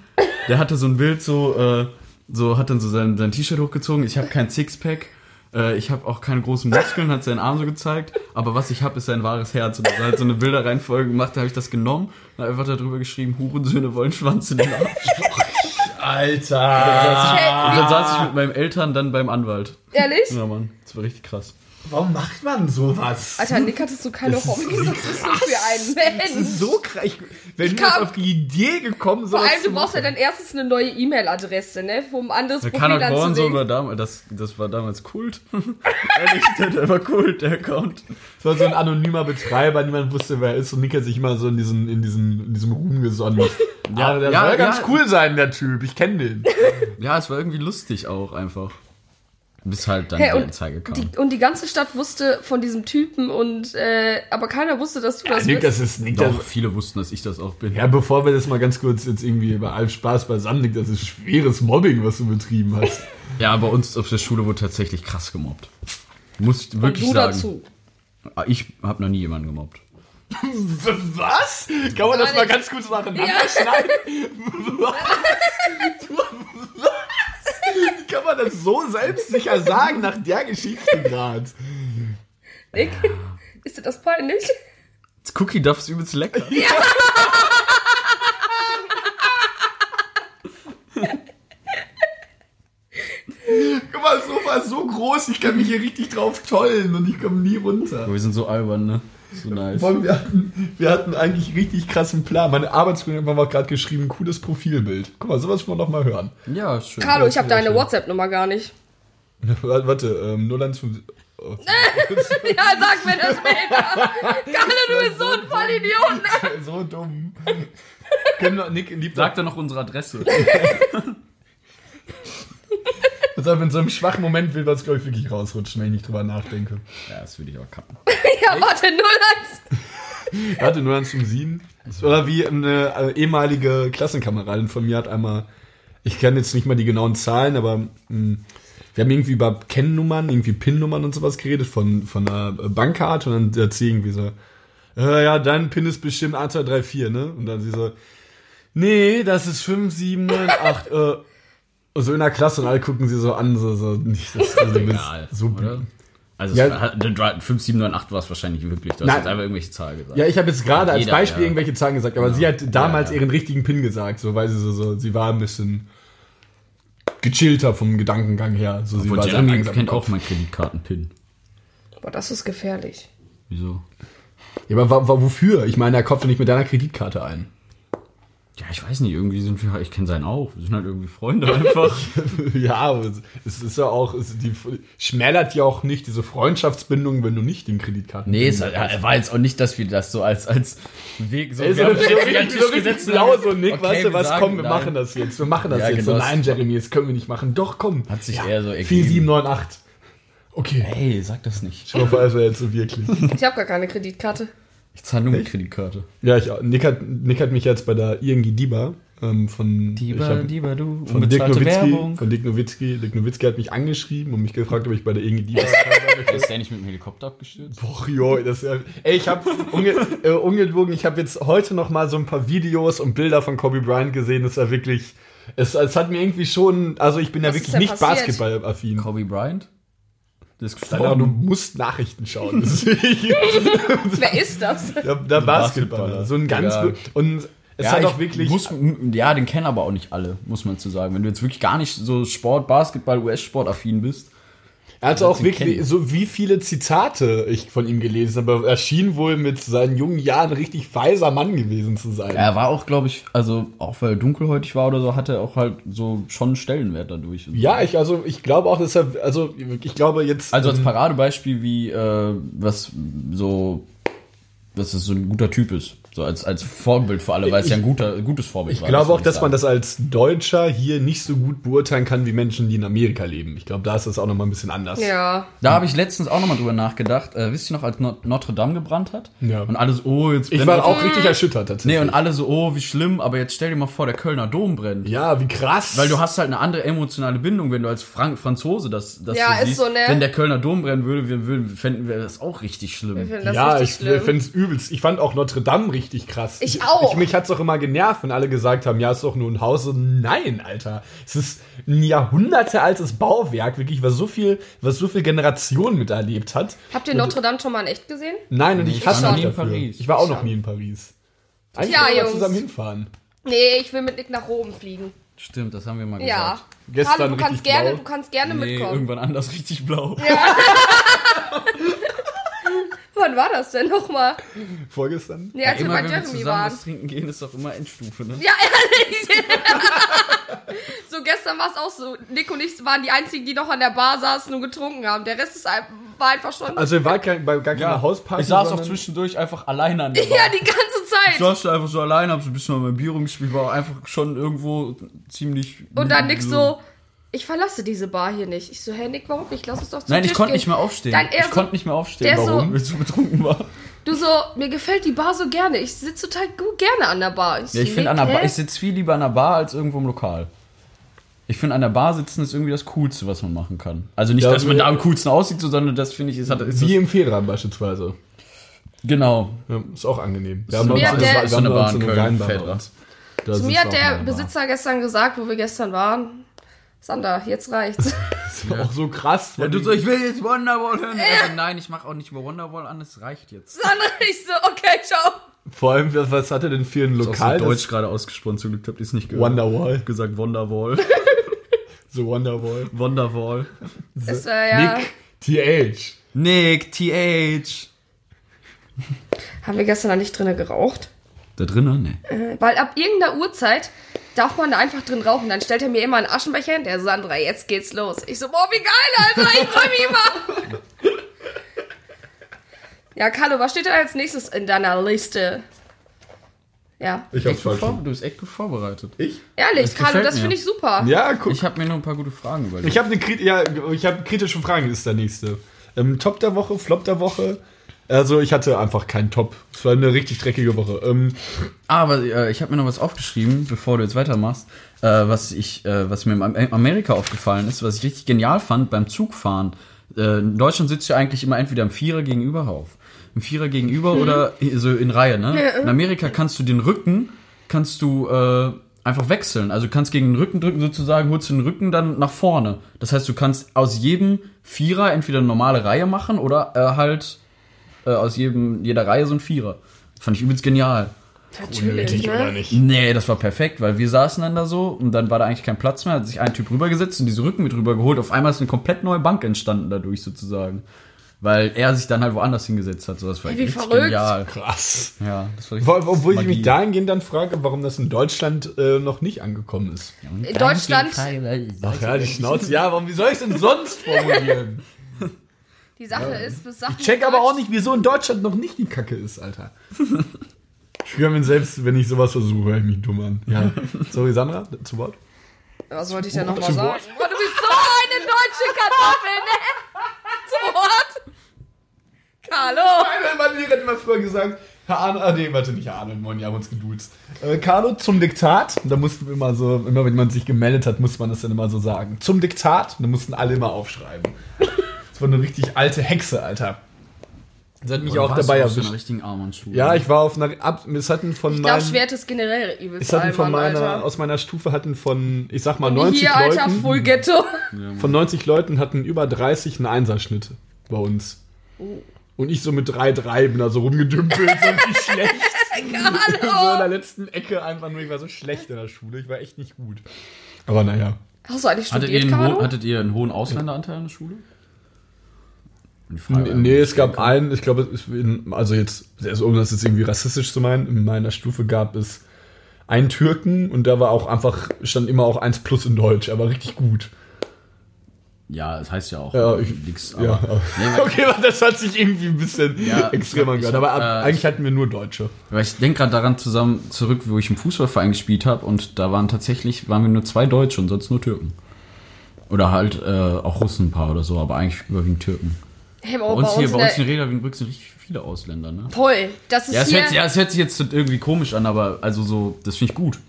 Der hatte so ein Bild so, äh, so hat dann so sein, sein T-Shirt hochgezogen. Ich habe kein Sixpack. Äh, ich habe auch keine großen Muskeln, hat seinen Arm so gezeigt. Aber was ich habe, ist sein wahres Herz. Und er hat so eine Bilderreihenfolge gemacht, da habe ich das genommen und einfach darüber geschrieben, Hurensöhne wollen Schwanz in den Arsch. Alter! Und dann saß ich mit meinen Eltern dann beim Anwalt. Ehrlich? Ja, Mann, das war richtig krass. Warum macht man sowas? Alter, Nick, hattest du keine Das ist Hobbys? so Was bist du für ein Das Mensch? ist so krass. Ich, wenn du kann- jetzt auf die Idee gekommen Vor sowas allem, du brauchst ja dann erstens eine neue E-Mail-Adresse, ne? Um ein anderes Der Profil anzulegen. war damals, das, das war damals Kult. Ehrlich, der, der war Kult, der Account. Das war so ein anonymer Betreiber, niemand wusste, wer er ist und Nick hat sich immer so in, diesen, in, diesen, in diesem Ruhm gesonnen. Ja, aber der ja, soll ganz ja. cool sein, der Typ. Ich kenne den. Ja, es war irgendwie lustig auch einfach. Bis halt dann Hey, die und, Anzeige kam. die, und die ganze Stadt wusste von diesem Typen und äh, aber keiner wusste, dass du das Nick, bist. das ist Nick. Das, Doch, viele wussten, dass ich das auch bin. ja, bevor wir das mal ganz kurz jetzt irgendwie bei allem Spaß beisammen, Nick, das ist schweres Mobbing, was du betrieben hast. Ja, bei uns auf der Schule wurde tatsächlich krass gemobbt. Muss ich und wirklich du sagen. dazu. Ah, Ich habe noch nie jemanden gemobbt. Was? Kann man das mal ganz kurz nacheinander Ja. schneiden? Was? Wie kann man das so selbstsicher sagen nach der Geschichte gerade? Nick, ist dir das peinlich? Das Cookie Duff ist übelst lecker. Guck mal, das Sofa ist so groß, ich kann mich hier richtig drauf tollen und ich komme nie runter. Wir sind so albern, ne? So nice. Allem, Wir hatten, wir hatten eigentlich richtig krassen Plan. Meine Arbeitskollegin hat auch gerade geschrieben, cooles Profilbild. Guck mal, sowas wollen wir noch mal hören. Ja, ist schön. Carlo, ich habe deine. WhatsApp-Nummer gar nicht. Warte, ähm, 015. Oh. Ja, sag mir das später. Carlo, du bist so ein Vollidiot. Ne? so dumm. Nick liebt Sag doch noch unsere Adresse. Also in so einem schwachen Moment will das, glaube ich, wirklich rausrutschen, wenn ich nicht drüber nachdenke. ja, das würde ich auch kappen. Ja, warte, 01. Warte, 017. Oder wie eine äh, ehemalige Klassenkameradin von mir hat einmal, ich kann jetzt nicht mal die genauen Zahlen, aber mh, wir haben irgendwie über Kennnummern, irgendwie PIN-Nummern und sowas geredet von, von einer Bankkarte und dann hat sie irgendwie so, äh, ja, dein PIN ist bestimmt 1234, ne? Und dann sie so, nee, das ist 5798, äh, und so in der Klasse und alle gucken sie so an, so, so, nicht, das, also, du bist Egal, so oder? Also Ja. es war, 5798 war es wahrscheinlich wirklich. Du hast Nein. jetzt einfach irgendwelche Zahlen gesagt. Ja, ich habe jetzt gerade als Beispiel ja. irgendwelche Zahlen gesagt, aber sie hat damals Ja, ja. ihren richtigen Pin gesagt, so weil sie so, so sie war ein bisschen gechillter vom Gedankengang her. So, sie Obwohl war sehr Jeremy kennt auch meinen Kreditkarten-Pin. Boah, das ist gefährlich. Wieso? Ja, aber wofür? Ich meine, er kauft ja nicht mit deiner Kreditkarte ein. Ja, ich weiß nicht, irgendwie sind wir, ich kenne seinen auch. Wir sind halt irgendwie Freunde einfach. ja, aber es- ist ja auch, es, die schmälert ja auch nicht diese Freundschaftsbindung, wenn du nicht den Kreditkarten. nee, es er war jetzt auch nicht, dass wir das so als, als Weg so. Ey, so, wir haben so, den so Tisch richtig blau, haben- so Nick, Okay, weißt du was, sagen komm, wir nein. machen das jetzt. Wir machen das Ja, jetzt. genau, so, nein, Jeremy, das können wir nicht machen. Doch, komm. Hat sich eher so ergeben. 4798. Okay. Hey, sag das nicht. Ich hoffe, es wäre jetzt so wirklich. Ich habe gar keine Kreditkarte. Ich zahle nur mit Kreditkarte. Ja, ich. Nick, hat, Nick hat mich jetzt bei der ING DIBA, Ähm, von, Diba, hab- Diba, du. von Dick Unbezahlte Nowitzki, Werbung. von Dick Nowitzki. Dick Nowitzki hat mich angeschrieben und mich gefragt, ob ich bei der Inge Diva Ist der nicht mit dem Helikopter abgestürzt? Boah, jo, das ist ja, ey, ich habe unge, äh, ungelogen, ich habe jetzt heute noch mal so ein paar Videos und Bilder von Kobe Bryant gesehen. Das ist ja wirklich, es, es hat mir irgendwie schon, also ich bin ja Was wirklich ist denn nicht? Basketballaffin. Kobe Bryant? Das ist Alter, du musst Nachrichten schauen. Wer ist das? der, der Basketballer. So ein ganz, Egal. und es Ja, hat auch wirklich, Muss, ja, den kennen aber auch nicht alle, muss man zu sagen. Wenn du jetzt wirklich gar nicht so Sport, Basketball, US-Sport affin bist. Er hat auch sie wirklich, kennen. so wie viele Zitate ich von ihm gelesen habe, er schien wohl mit seinen jungen Jahren richtig weiser Mann gewesen zu sein. Er war auch, glaube ich, also auch weil er dunkelhäutig war oder so, hatte er auch halt so schon einen Stellenwert dadurch. Ja, ich, also, ich glaube auch, dass er, also, ich glaube jetzt. Also als ähm, Paradebeispiel, wie äh, was so, dass es so ein guter Typ ist. So als, als Vorbild für alle, weil es ja ein guter, gutes Vorbild Ich war. glaube auch, dass man sagen. das als Deutscher hier nicht so gut beurteilen kann wie Menschen, die in Amerika leben. Ich glaube, da ist das auch nochmal ein bisschen anders. Ja. Da habe ich letztens auch nochmal drüber nachgedacht. Äh, wisst ihr noch, als Not Notre Dame gebrannt hat? Ja. Und alles, oh, jetzt Ich brennt war Notre- auch richtig erschüttert tatsächlich. Nee, und alle so, oh, wie schlimm, aber jetzt stell dir mal vor, der Kölner Dom brennt. ja, wie krass. Weil du hast halt eine andere emotionale Bindung, wenn du als Frank Franzose das, das Ja, so ist siehst. so, ne? Wenn der Kölner Dom brennen würde, wir, würden, fänden wir das auch richtig Ich schlimm. ja, richtig ich schlimm. finde es übelst. Ich fand auch Notre Dame richtig krass. Ich auch. Ich, mich hat's auch immer genervt, wenn alle gesagt haben, ja, ist doch nur ein Haus. So, nein, Alter. Es ist ein Jahrhunderte altes Bauwerk, wirklich, was so viel, was so viel Generationen miterlebt hat. Habt ihr Notre Dame schon mal in echt gesehen? Nein, und ich ich war hasse noch nie in dafür. Paris. Ich war auch noch nie in Paris. Eigentlich Ja, wir Jungs. zusammen hinfahren. Nee, ich will mit Nick nach Rom fliegen. Stimmt, das haben wir mal Ja. gesagt. Gestern Hallo, du kannst richtig gerne, blau. du kannst gerne Nee, mitkommen. irgendwann anders richtig blau. Wann war das denn nochmal? Vorgestern? Nee, als wir immer bei wenn wir Jeremy zusammen waren. was trinken gehen, ist doch immer Endstufe, ne? Ja, ehrlich. so gestern war es auch so. Nick und ich waren die einzigen, die noch an der Bar saßen und getrunken haben. Der Rest ist war einfach schon. Also, ihr wart kein, bei gar keiner Hausparty. ich saß auch zwischendurch einfach alleine an der Bar. ja, die ganze Ich Zeit. saß da einfach so alleine, hab so ein bisschen an meinem Bier rumgespielt, war einfach schon irgendwo ziemlich... Und dann Nick so, ich verlasse diese Bar hier nicht. Ich so, hey Nick, warum nicht? Lass uns doch zum Nein, ich Tisch konnte gehen. nicht mehr aufstehen. Dann er ich so- konnte nicht mehr aufstehen. der so- Warum? Weil ich so betrunken war. Du so, mir gefällt die Bar so gerne. Ich sitze total gut gerne an der Bar. so, Ja, ich finde Nick, an der Bar, hä? ich sitze viel lieber an der Bar als irgendwo im Lokal. Ich finde an der Bar sitzen ist irgendwie das Coolste, was man machen kann. Also nicht, Ja, dass man da am coolsten aussieht, so, sondern das finde ich, ist, hat, ist Wie das, im Fehlrahmen beispielsweise. genau. Ja, ist auch angenehm. Wir mir uns hat eine- der- wir Ist so haben eine uns Bar in Köln. Da Zu mir hat der. Besitzer gestern gesagt, wo wir gestern waren. Sander, jetzt reicht's. Das ist auch so krass. Ja, du so, ich will jetzt Wonderwall hören. Also, nein, ich mache auch nicht über Wonderwall an, es reicht jetzt. Sander, ich so, okay, ciao. Vor allem, was, hat er denn für ein Lokal? so Deutsch gerade ausgesprochen, zum Glück habt ihr es nicht gehört. Wonderwall. gesagt Wonderwall. So Wonderwall. Wonderwall. Das war ja. Nick, TH. Nick, TH. Haben wir gestern da nicht drinnen geraucht? Da drinnen? Nee. Weil ab irgendeiner Uhrzeit darf man da einfach drin rauchen. Dann stellt er mir immer einen Aschenbecher hin. Der Sandra, jetzt geht's los. Ich so, boah, wie geil, Alter. Ich freu mich immer. Ja, Carlo, was steht denn als nächstes in deiner Liste? Ja, Ich hab's falsch. du bist echt gut vorbereitet. Ich? ehrlich, Das Carlo, das finde ich super. Ja, guck. Ich habe mir nur ein paar gute Fragen überlegt. Ich habe eine Krit ja, ich hab kritische Fragen, ist der nächste. Ähm, Top der Woche, Flop der Woche. Also ich hatte einfach keinen Top. Es war eine richtig dreckige Woche. Ähm, Aber äh, ich habe mir noch was aufgeschrieben, bevor du jetzt weitermachst, äh, was ich, äh, was mir in Am- Amerika aufgefallen ist, was ich richtig genial fand beim Zugfahren. Äh, in Deutschland sitzt ja eigentlich immer entweder im Vierer gegenüber auf. Im Vierer gegenüber oder i- so in Reihe, ne? In Amerika kannst du den Rücken, kannst du äh, einfach wechseln. Also du kannst gegen den Rücken drücken sozusagen, holst den Rücken dann nach vorne. Das heißt, du kannst aus jedem Vierer entweder eine normale Reihe machen oder äh, halt äh, aus jedem, jeder Reihe so ein Vierer. Fand ich übelst genial. Natürlich, ne? nicht? Nee, das war perfekt, weil wir saßen dann da so und dann war da eigentlich kein Platz mehr, hat sich ein Typ rübergesetzt und diese Rücken mit rübergeholt. Auf einmal ist eine komplett neue Bank entstanden dadurch sozusagen. Weil er sich dann halt woanders hingesetzt hat. So, das war Wie verrückt. genial. Krass. Ja, das war richtig Wo- Obwohl ich Magie. mich dahingehend dann frage, warum das in Deutschland äh, noch nicht angekommen ist. In Deutschland, Ach ja, die Schnauze. Ja, warum, wie soll ich denn sonst formulieren? die Sache ist, bis Sachen. Ich check aber auch nicht, wieso in Deutschland noch nicht die Kacke ist, Alter. Ich höre mir selbst, wenn ich sowas versuche, höre ich mich dumm an. Ja. Sorry, Sandra, zu Wort. Was wollte ich denn nochmal sagen? Wort. Boah, du bist so eine deutsche Kartoffel, ne? Zu Wort? Carlo! Mein Lehrer hat immer früher gesagt, Herr Arno, ah, nee, warte, nicht Herr Arno, moin, wir haben uns geduzt. Äh, Carlo, zum Diktat. Da mussten wir immer so, immer wenn man sich gemeldet hat, musste man das dann immer so sagen. Zum Diktat. Da mussten alle immer aufschreiben. Das war eine richtig alte Hexe, Alter. Das hat mich Oder auch dabei so einer erwischt. richtigen Armandschule? Ja, ich war auf einer, ab, es hatten von Ich glaube, Schwert ist generell übelst es hatten von meiner, Alter. aus meiner Stufe hatten von, ich sag mal, Und 90 hier, Alter, Leuten, Full Ghetto. von 90 Leuten hatten über 30 einen Einserschnitt bei uns. Oh. Und ich so mit 3-3 bin da so rumgedümpelt, so richtig schlecht. so in Hallo. der letzten Ecke einfach nur, ich war so schlecht in der Schule, ich war echt nicht gut. Aber naja. Hast du eigentlich Hattet ihr, studiert, einen hattet ihr einen hohen Ausländeranteil in der Schule? Nee, es gab einen, ich glaube, also jetzt, also ohne das jetzt irgendwie rassistisch zu meinen, in meiner Stufe gab es einen Türken und da war auch einfach, stand immer auch 1 plus in Deutsch, aber richtig gut. Ja, das heißt ja auch Ja, ich- nix. Ja, Aber, aber- Nee, okay, aber das hat sich irgendwie ein bisschen Ja, extremer ich angehört. Aber ab, äh, eigentlich hatten wir nur Deutsche. Weil ich denke gerade daran zusammen zurück, wo ich im Fußballverein gespielt habe und da waren tatsächlich waren wir nur zwei Deutsche und sonst nur Türken. Oder halt äh, auch Russen ein paar oder so, aber eigentlich überwiegend Türken. Hey, Bei uns hier, in bei uns der- in Reda Wiedenbrück sind richtig viele Ausländer, ne? Voll. Das ist Ja, es hört, ja, es hört sich jetzt irgendwie komisch an, aber also so, das finde ich gut,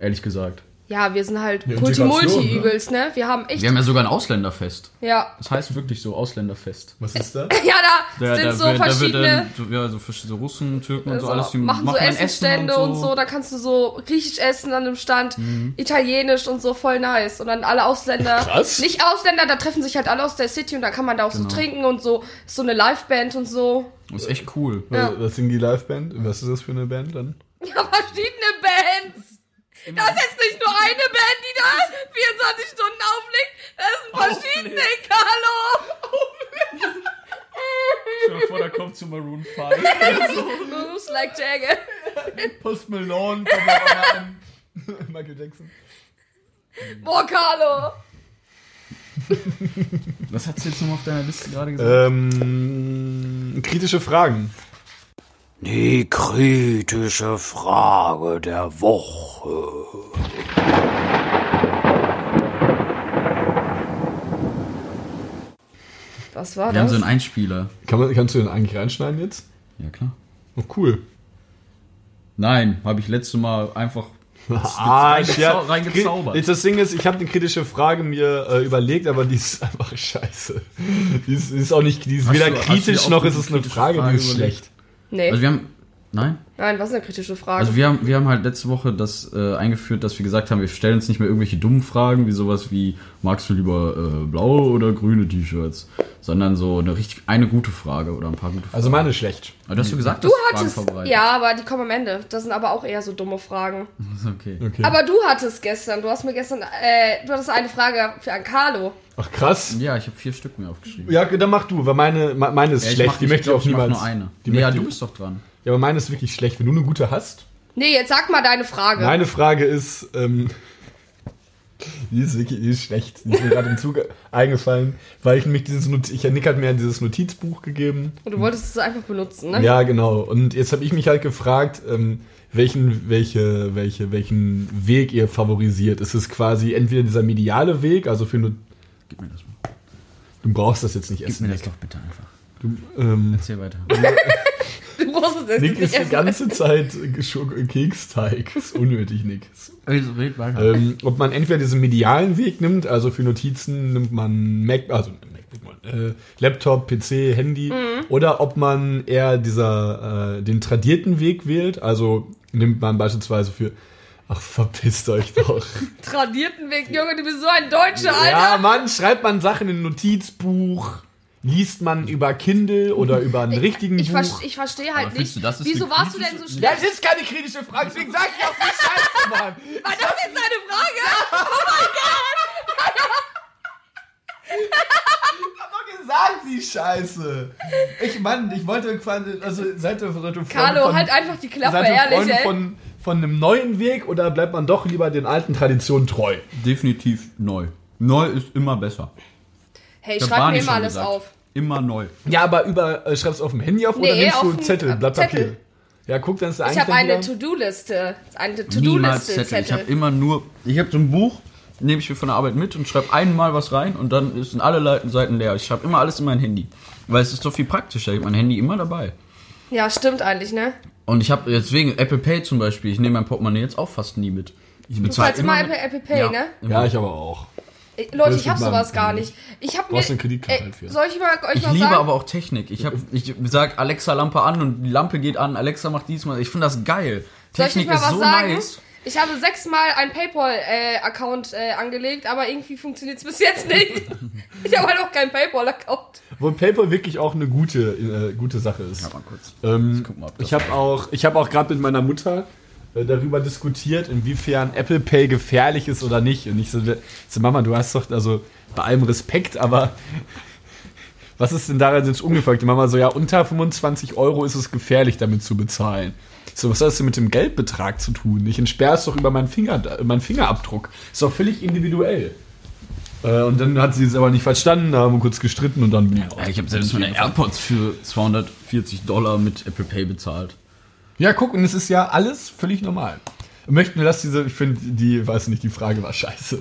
ehrlich gesagt. Ja, wir sind halt Ja, Multi-Multi ne? übelst, ne? Wir haben echt. Wir haben ja sogar ein Ausländerfest. ja. Das heißt wirklich so Ausländerfest. Was ist da? Ja, da sind so wird- verschiedene. wird dann, so, ja, so verschiedene Russen, Türken und so, so, alles. Die machen so dann Essenstände und so. Da kannst du so griechisch essen an dem Stand, Mhm. italienisch und so, voll nice. Und dann alle Ausländer. Krass. Nicht Ausländer, da treffen sich halt alle aus der City und da kann man da auch so Genau. trinken und so. Ist so eine Liveband und so. Das ist echt cool. Ja. Was singt die Liveband? Was ist das für eine Band dann? Ja, verschiedene Bands. Das ist jetzt nicht nur eine Band, die da 24 Stunden auflegt. Das sind verschiedene, Carlo. Stell dir vor, da kommt zu Maroon 5. Moves like Jagger. Post Malone, kommt einmal an. Michael Jackson. Boah, Carlo. Was hast du jetzt nochmal auf deiner Liste gerade gesagt? Ähm, kritische Fragen. Die kritische Frage der Woche. Was war Wir haben das? so einen Einspieler. Kann man, kannst du den eigentlich reinschneiden jetzt? Ja, klar. Oh, cool. Nein, habe ich letztes Mal einfach Ah, reingezau- ja. reingezaubert. Das Ding ist, ich habe eine kritische Frage mir äh, überlegt, aber die ist einfach scheiße. Die ist, die ist auch nicht, die ist Hast weder du- kritisch noch ist es eine Frage, Frage die ist überlegt? schlecht. Nee. Also wir haben. Nein? Nein, was ist eine kritische Frage? Also wir haben, wir haben halt letzte Woche das äh, eingeführt, dass wir gesagt haben, wir stellen uns nicht mehr irgendwelche dummen Fragen, wie sowas wie, magst du lieber äh, blaue oder grüne T-Shirts? Sondern so eine richtig, eine gute Frage oder ein paar gute Fragen. Also meine ist schlecht. Aber du hast du gesagt, du hattest. Ja, aber die kommen am Ende. Das sind aber auch eher so dumme Fragen. Okay. Okay. Aber du hattest gestern, du hast mir gestern, äh, du hattest eine Frage für an Carlo. Ach krass. Ja, ich habe vier Stück mir aufgeschrieben. Ja, dann mach du, weil meine, me- meine ist Ja, ich schlecht. mach- die ich möchte ich glaub, auch ich mach niemals. nur eine. Die nee, ja, du ich- bist doch dran. Ja, aber meine ist wirklich schlecht. Wenn du eine gute hast. Nee, jetzt sag mal deine Frage. Meine Frage ist, ähm, die ist wirklich, die ist schlecht. Die ist mir gerade im Zug eingefallen, weil ich nämlich dieses Not ich Nick hat mir dieses Notizbuch gegeben. Und du wolltest es einfach benutzen, ne? Ja, genau. Und jetzt habe ich mich halt gefragt, ähm, welchen, welche, welche, welchen Weg ihr favorisiert. Ist es quasi entweder dieser mediale Weg, also für Gib mir das mal. du brauchst das jetzt nicht Gib essen. mir das doch bitte einfach. Du, ähm, Erzähl weiter. Du brauchst es jetzt Nick nicht ist die essen. ganze Zeit Keksteig. Ist unnötig, Nick. Also, red weiter. Ähm, ob man entweder diesen medialen Weg nimmt, also für Notizen nimmt man Mac, also MacBook, äh, Laptop, PC, Handy, oder ob man eher dieser äh, den tradierten Weg wählt, also nimmt man beispielsweise für Ach, verpisst euch doch. Tradierten Weg, Junge, du bist so ein Deutscher, ja, Alter. Mann, schreibt man Sachen in ein Notizbuch, liest man über Kindle oder über einen richtigen ich, Buch. ich verstehe halt nicht, du, das ist wieso eine warst du denn so ja, schlecht? das ist keine kritische Frage, deswegen sag ich auch nicht Scheiße, Mann. War das jetzt deine Frage? Oh mein Gott! Ich hab doch gesagt, sie ist scheiße. Ich, Mann, ich wollte quasi, also seid ihr, seid ihr Carlo, von, halt einfach die Klappe, seid ihr ehrlich, Freunde ey. von, von einem neuen Weg oder bleibt man doch lieber den alten Traditionen treu? Definitiv neu. Neu ist immer besser. Hey, Ich schreib mir immer alles gesagt. auf. Immer neu. Ja, aber über, äh, schreibst du auf dem Handy auf oder Nee, nimmst du dem- Zettel, Blatt Zettel. Papier? Ja, guck, dann ist der Ich habe eine To-Do-Liste. Eine To-Do-Liste. Zettel. Ich habe Zettel. immer nur. Ich habe so ein Buch, nehme ich mir von der Arbeit mit und schreibe einmal was rein und dann sind alle Le- Seiten leer. Ich habe immer alles in mein Handy. Weil es ist doch viel praktischer. Ich habe mein Handy immer dabei. Ja, stimmt eigentlich, ne? Und ich habe deswegen Apple Pay zum Beispiel, ich nehme mein Portemonnaie jetzt auch fast nie mit. Ich Du zahlst immer Apple, Apple Pay, Ja. ne? Ja, ich aber auch. Ey, Leute, ich hab mit meinem- sowas gar nicht. Ich hab mir. eine Kreditkarte Ey, halt für. Soll ich mal euch Ich mal liebe sagen? aber auch Technik. Ich, hab, ich sag Alexa Lampe an und die Lampe geht an, Alexa macht diesmal. Ich finde das geil. Soll ich Technik ist was so sagen? nice. Ich habe sechsmal einen PayPal-Account äh, angelegt, aber irgendwie funktioniert es bis jetzt nicht. ich habe halt auch keinen PayPal-Account. Wo PayPal wirklich auch eine gute, äh, gute Sache ist. Mal kurz. Ähm, guck mal, ob das ich habe auch, ich habe auch gerade mit meiner Mutter äh, darüber diskutiert, inwiefern Apple Pay gefährlich ist oder nicht. Und ich so, so Mama, du hast doch, also bei allem Respekt, aber was ist denn daran jetzt ungefragt? Die Mama so, ja, unter 25 Euro ist es gefährlich, damit zu bezahlen. So, was hat das denn mit dem Geldbetrag zu tun? Ich entsperre es doch über meinen, Finger, meinen Fingerabdruck. Ist doch völlig individuell. Äh, und dann hat sie es aber nicht verstanden, da haben wir kurz gestritten und dann bin ich auch. Ja, ich habe selbst meine AirPods für 240 Dollar mit Apple Pay bezahlt. Ja, guck, und es ist ja alles völlig normal. Wir möchten nur, dass diese, ich finde, die, weiß nicht, die Frage war scheiße.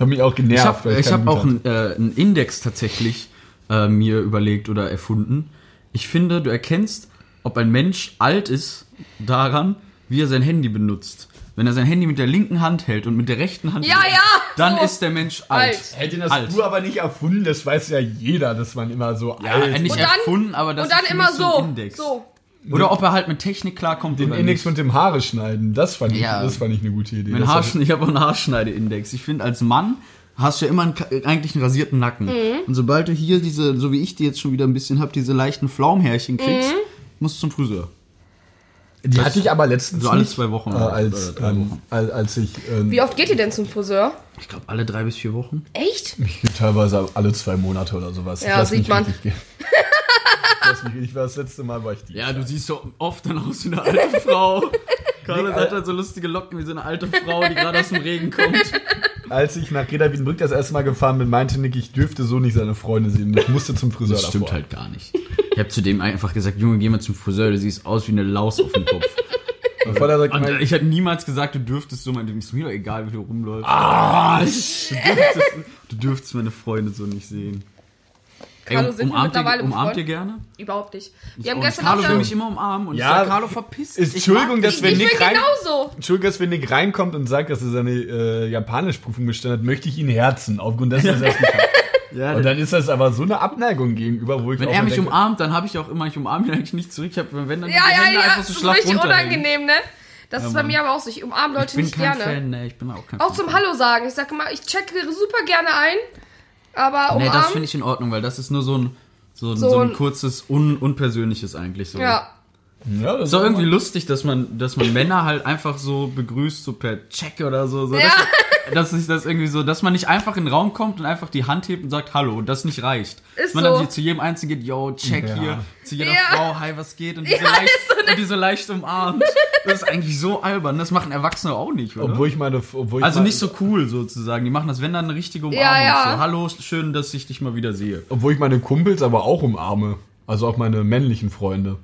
Hat mich auch genervt. Ich habe hab auch einen, äh, einen Index tatsächlich äh, mir überlegt oder erfunden. Ich finde, du erkennst, ob ein Mensch alt ist, daran, wie er sein Handy benutzt. Wenn er sein Handy mit der linken Hand hält und mit der rechten Hand Ja, benutzt, ja, dann so. ist der Mensch alt. Alt. Hätte das alt. du aber nicht erfunden, das weiß ja jeder, dass man immer so Ja, alt nicht Und dann- erfunden, aber das Und dann ist immer so ein so. Index. So. Oder ob er halt mit Technik klarkommt den oder Index nicht. mit dem Haare schneiden, das fand ich, Ja. das fand ich eine gute Idee. Mein Das Haarschneide, ich habe auch einen Haarschneideindex. Ich finde, als Mann hast du ja immer einen, eigentlich einen rasierten Nacken. Mhm. Und sobald du hier diese, so wie ich die jetzt schon wieder ein bisschen hab, diese leichten Flaumhärchen kriegst, Mhm. musst du zum Friseur. Die hatte ich aber letztens So alle zwei Wochen äh, oder als, drei ähm, Wochen. als, als ich ähm, Wie oft geht ihr denn zum Friseur? Ich glaube, alle drei bis vier Wochen. Echt? teilweise alle zwei Monate oder sowas. Ja, sieht man. ich war das letzte Mal, war ich die. Ja, du siehst so oft dann aus wie eine alte Frau. Carlos hat halt so lustige Locken wie so eine alte Frau, die gerade aus dem Regen kommt. Als ich nach Reda Wiedenbrück das erste Mal gefahren bin, meinte Nick, ich dürfte so nicht seine Freunde sehen. Ich musste zum Friseur Das stimmt davor. halt gar nicht. Ich habe zu dem einfach gesagt, Junge, geh mal zum Friseur, du siehst aus wie eine Laus auf dem Kopf. Bevor sagt, Und mein, ich hätte niemals gesagt, du dürftest so, meinte, ist mir doch egal, wie du rumläufst. Ah, du, dürftest, du dürftest meine Freunde so nicht sehen. Ey, Carlo, um, sind wir umarmt, ihr, mittlerweile umarmt ihr gerne? Überhaupt nicht. Wir haben gestern Carlo will mich immer umarmen und Ja, ich sag, Carlo, verpiss dich. ist- Entschuldigung, dass ich, wenn Nick rein- genauso. Entschuldigung, dass wenn Nick reinkommt und sagt, dass er seine äh, Japanischprüfung bestanden hat, möchte ich ihn herzen, aufgrund dessen, dass er es nicht hat. Ja, Und dann ist das aber so eine Abneigung gegenüber, wo ich wenn auch er mich denke, umarmt, dann habe ich auch immer, ich umarme ihn eigentlich nicht zurück. Ich hab, wenn dann Ja, die ja, Hände ja. einfach Das so ist schlaff richtig unangenehm, ne? Das ist bei mir aber auch so. Ich umarme Leute Ich bin nicht kein gerne. Fan, ne, ich bin auch kein Auch Fan. zum Hallo sagen. Ich sage immer, ich checke super gerne ein. Aber Nee, das umarmen. finde ich in Ordnung, weil das ist nur so ein, so ein, So so ein ein- kurzes, un, unpersönliches eigentlich so. ja. ja, das Ist doch irgendwie lustig, dass man, dass man Männer halt einfach so begrüßt, so per Check oder so. so Ja. Dass, dass sich das irgendwie so, dass man nicht einfach in den Raum kommt und einfach die Hand hebt und sagt Hallo und das nicht reicht. dass Ist man so. dann zu jedem Einzelnen geht, yo, check Ja. hier, zu jeder Ja. Frau, hi, was geht? Und die, so Ja, leicht, so und die so leicht umarmt. Das ist eigentlich so albern. Das machen Erwachsene auch nicht, oder? Obwohl ich meine, obwohl ich also meine, nicht so cool sozusagen. Die machen das, wenn dann eine richtige Umarmung. Ja, ja. So, Hallo, schön, dass ich dich mal wieder sehe. obwohl ich meine Kumpels aber auch umarme. Also auch meine männlichen Freunde.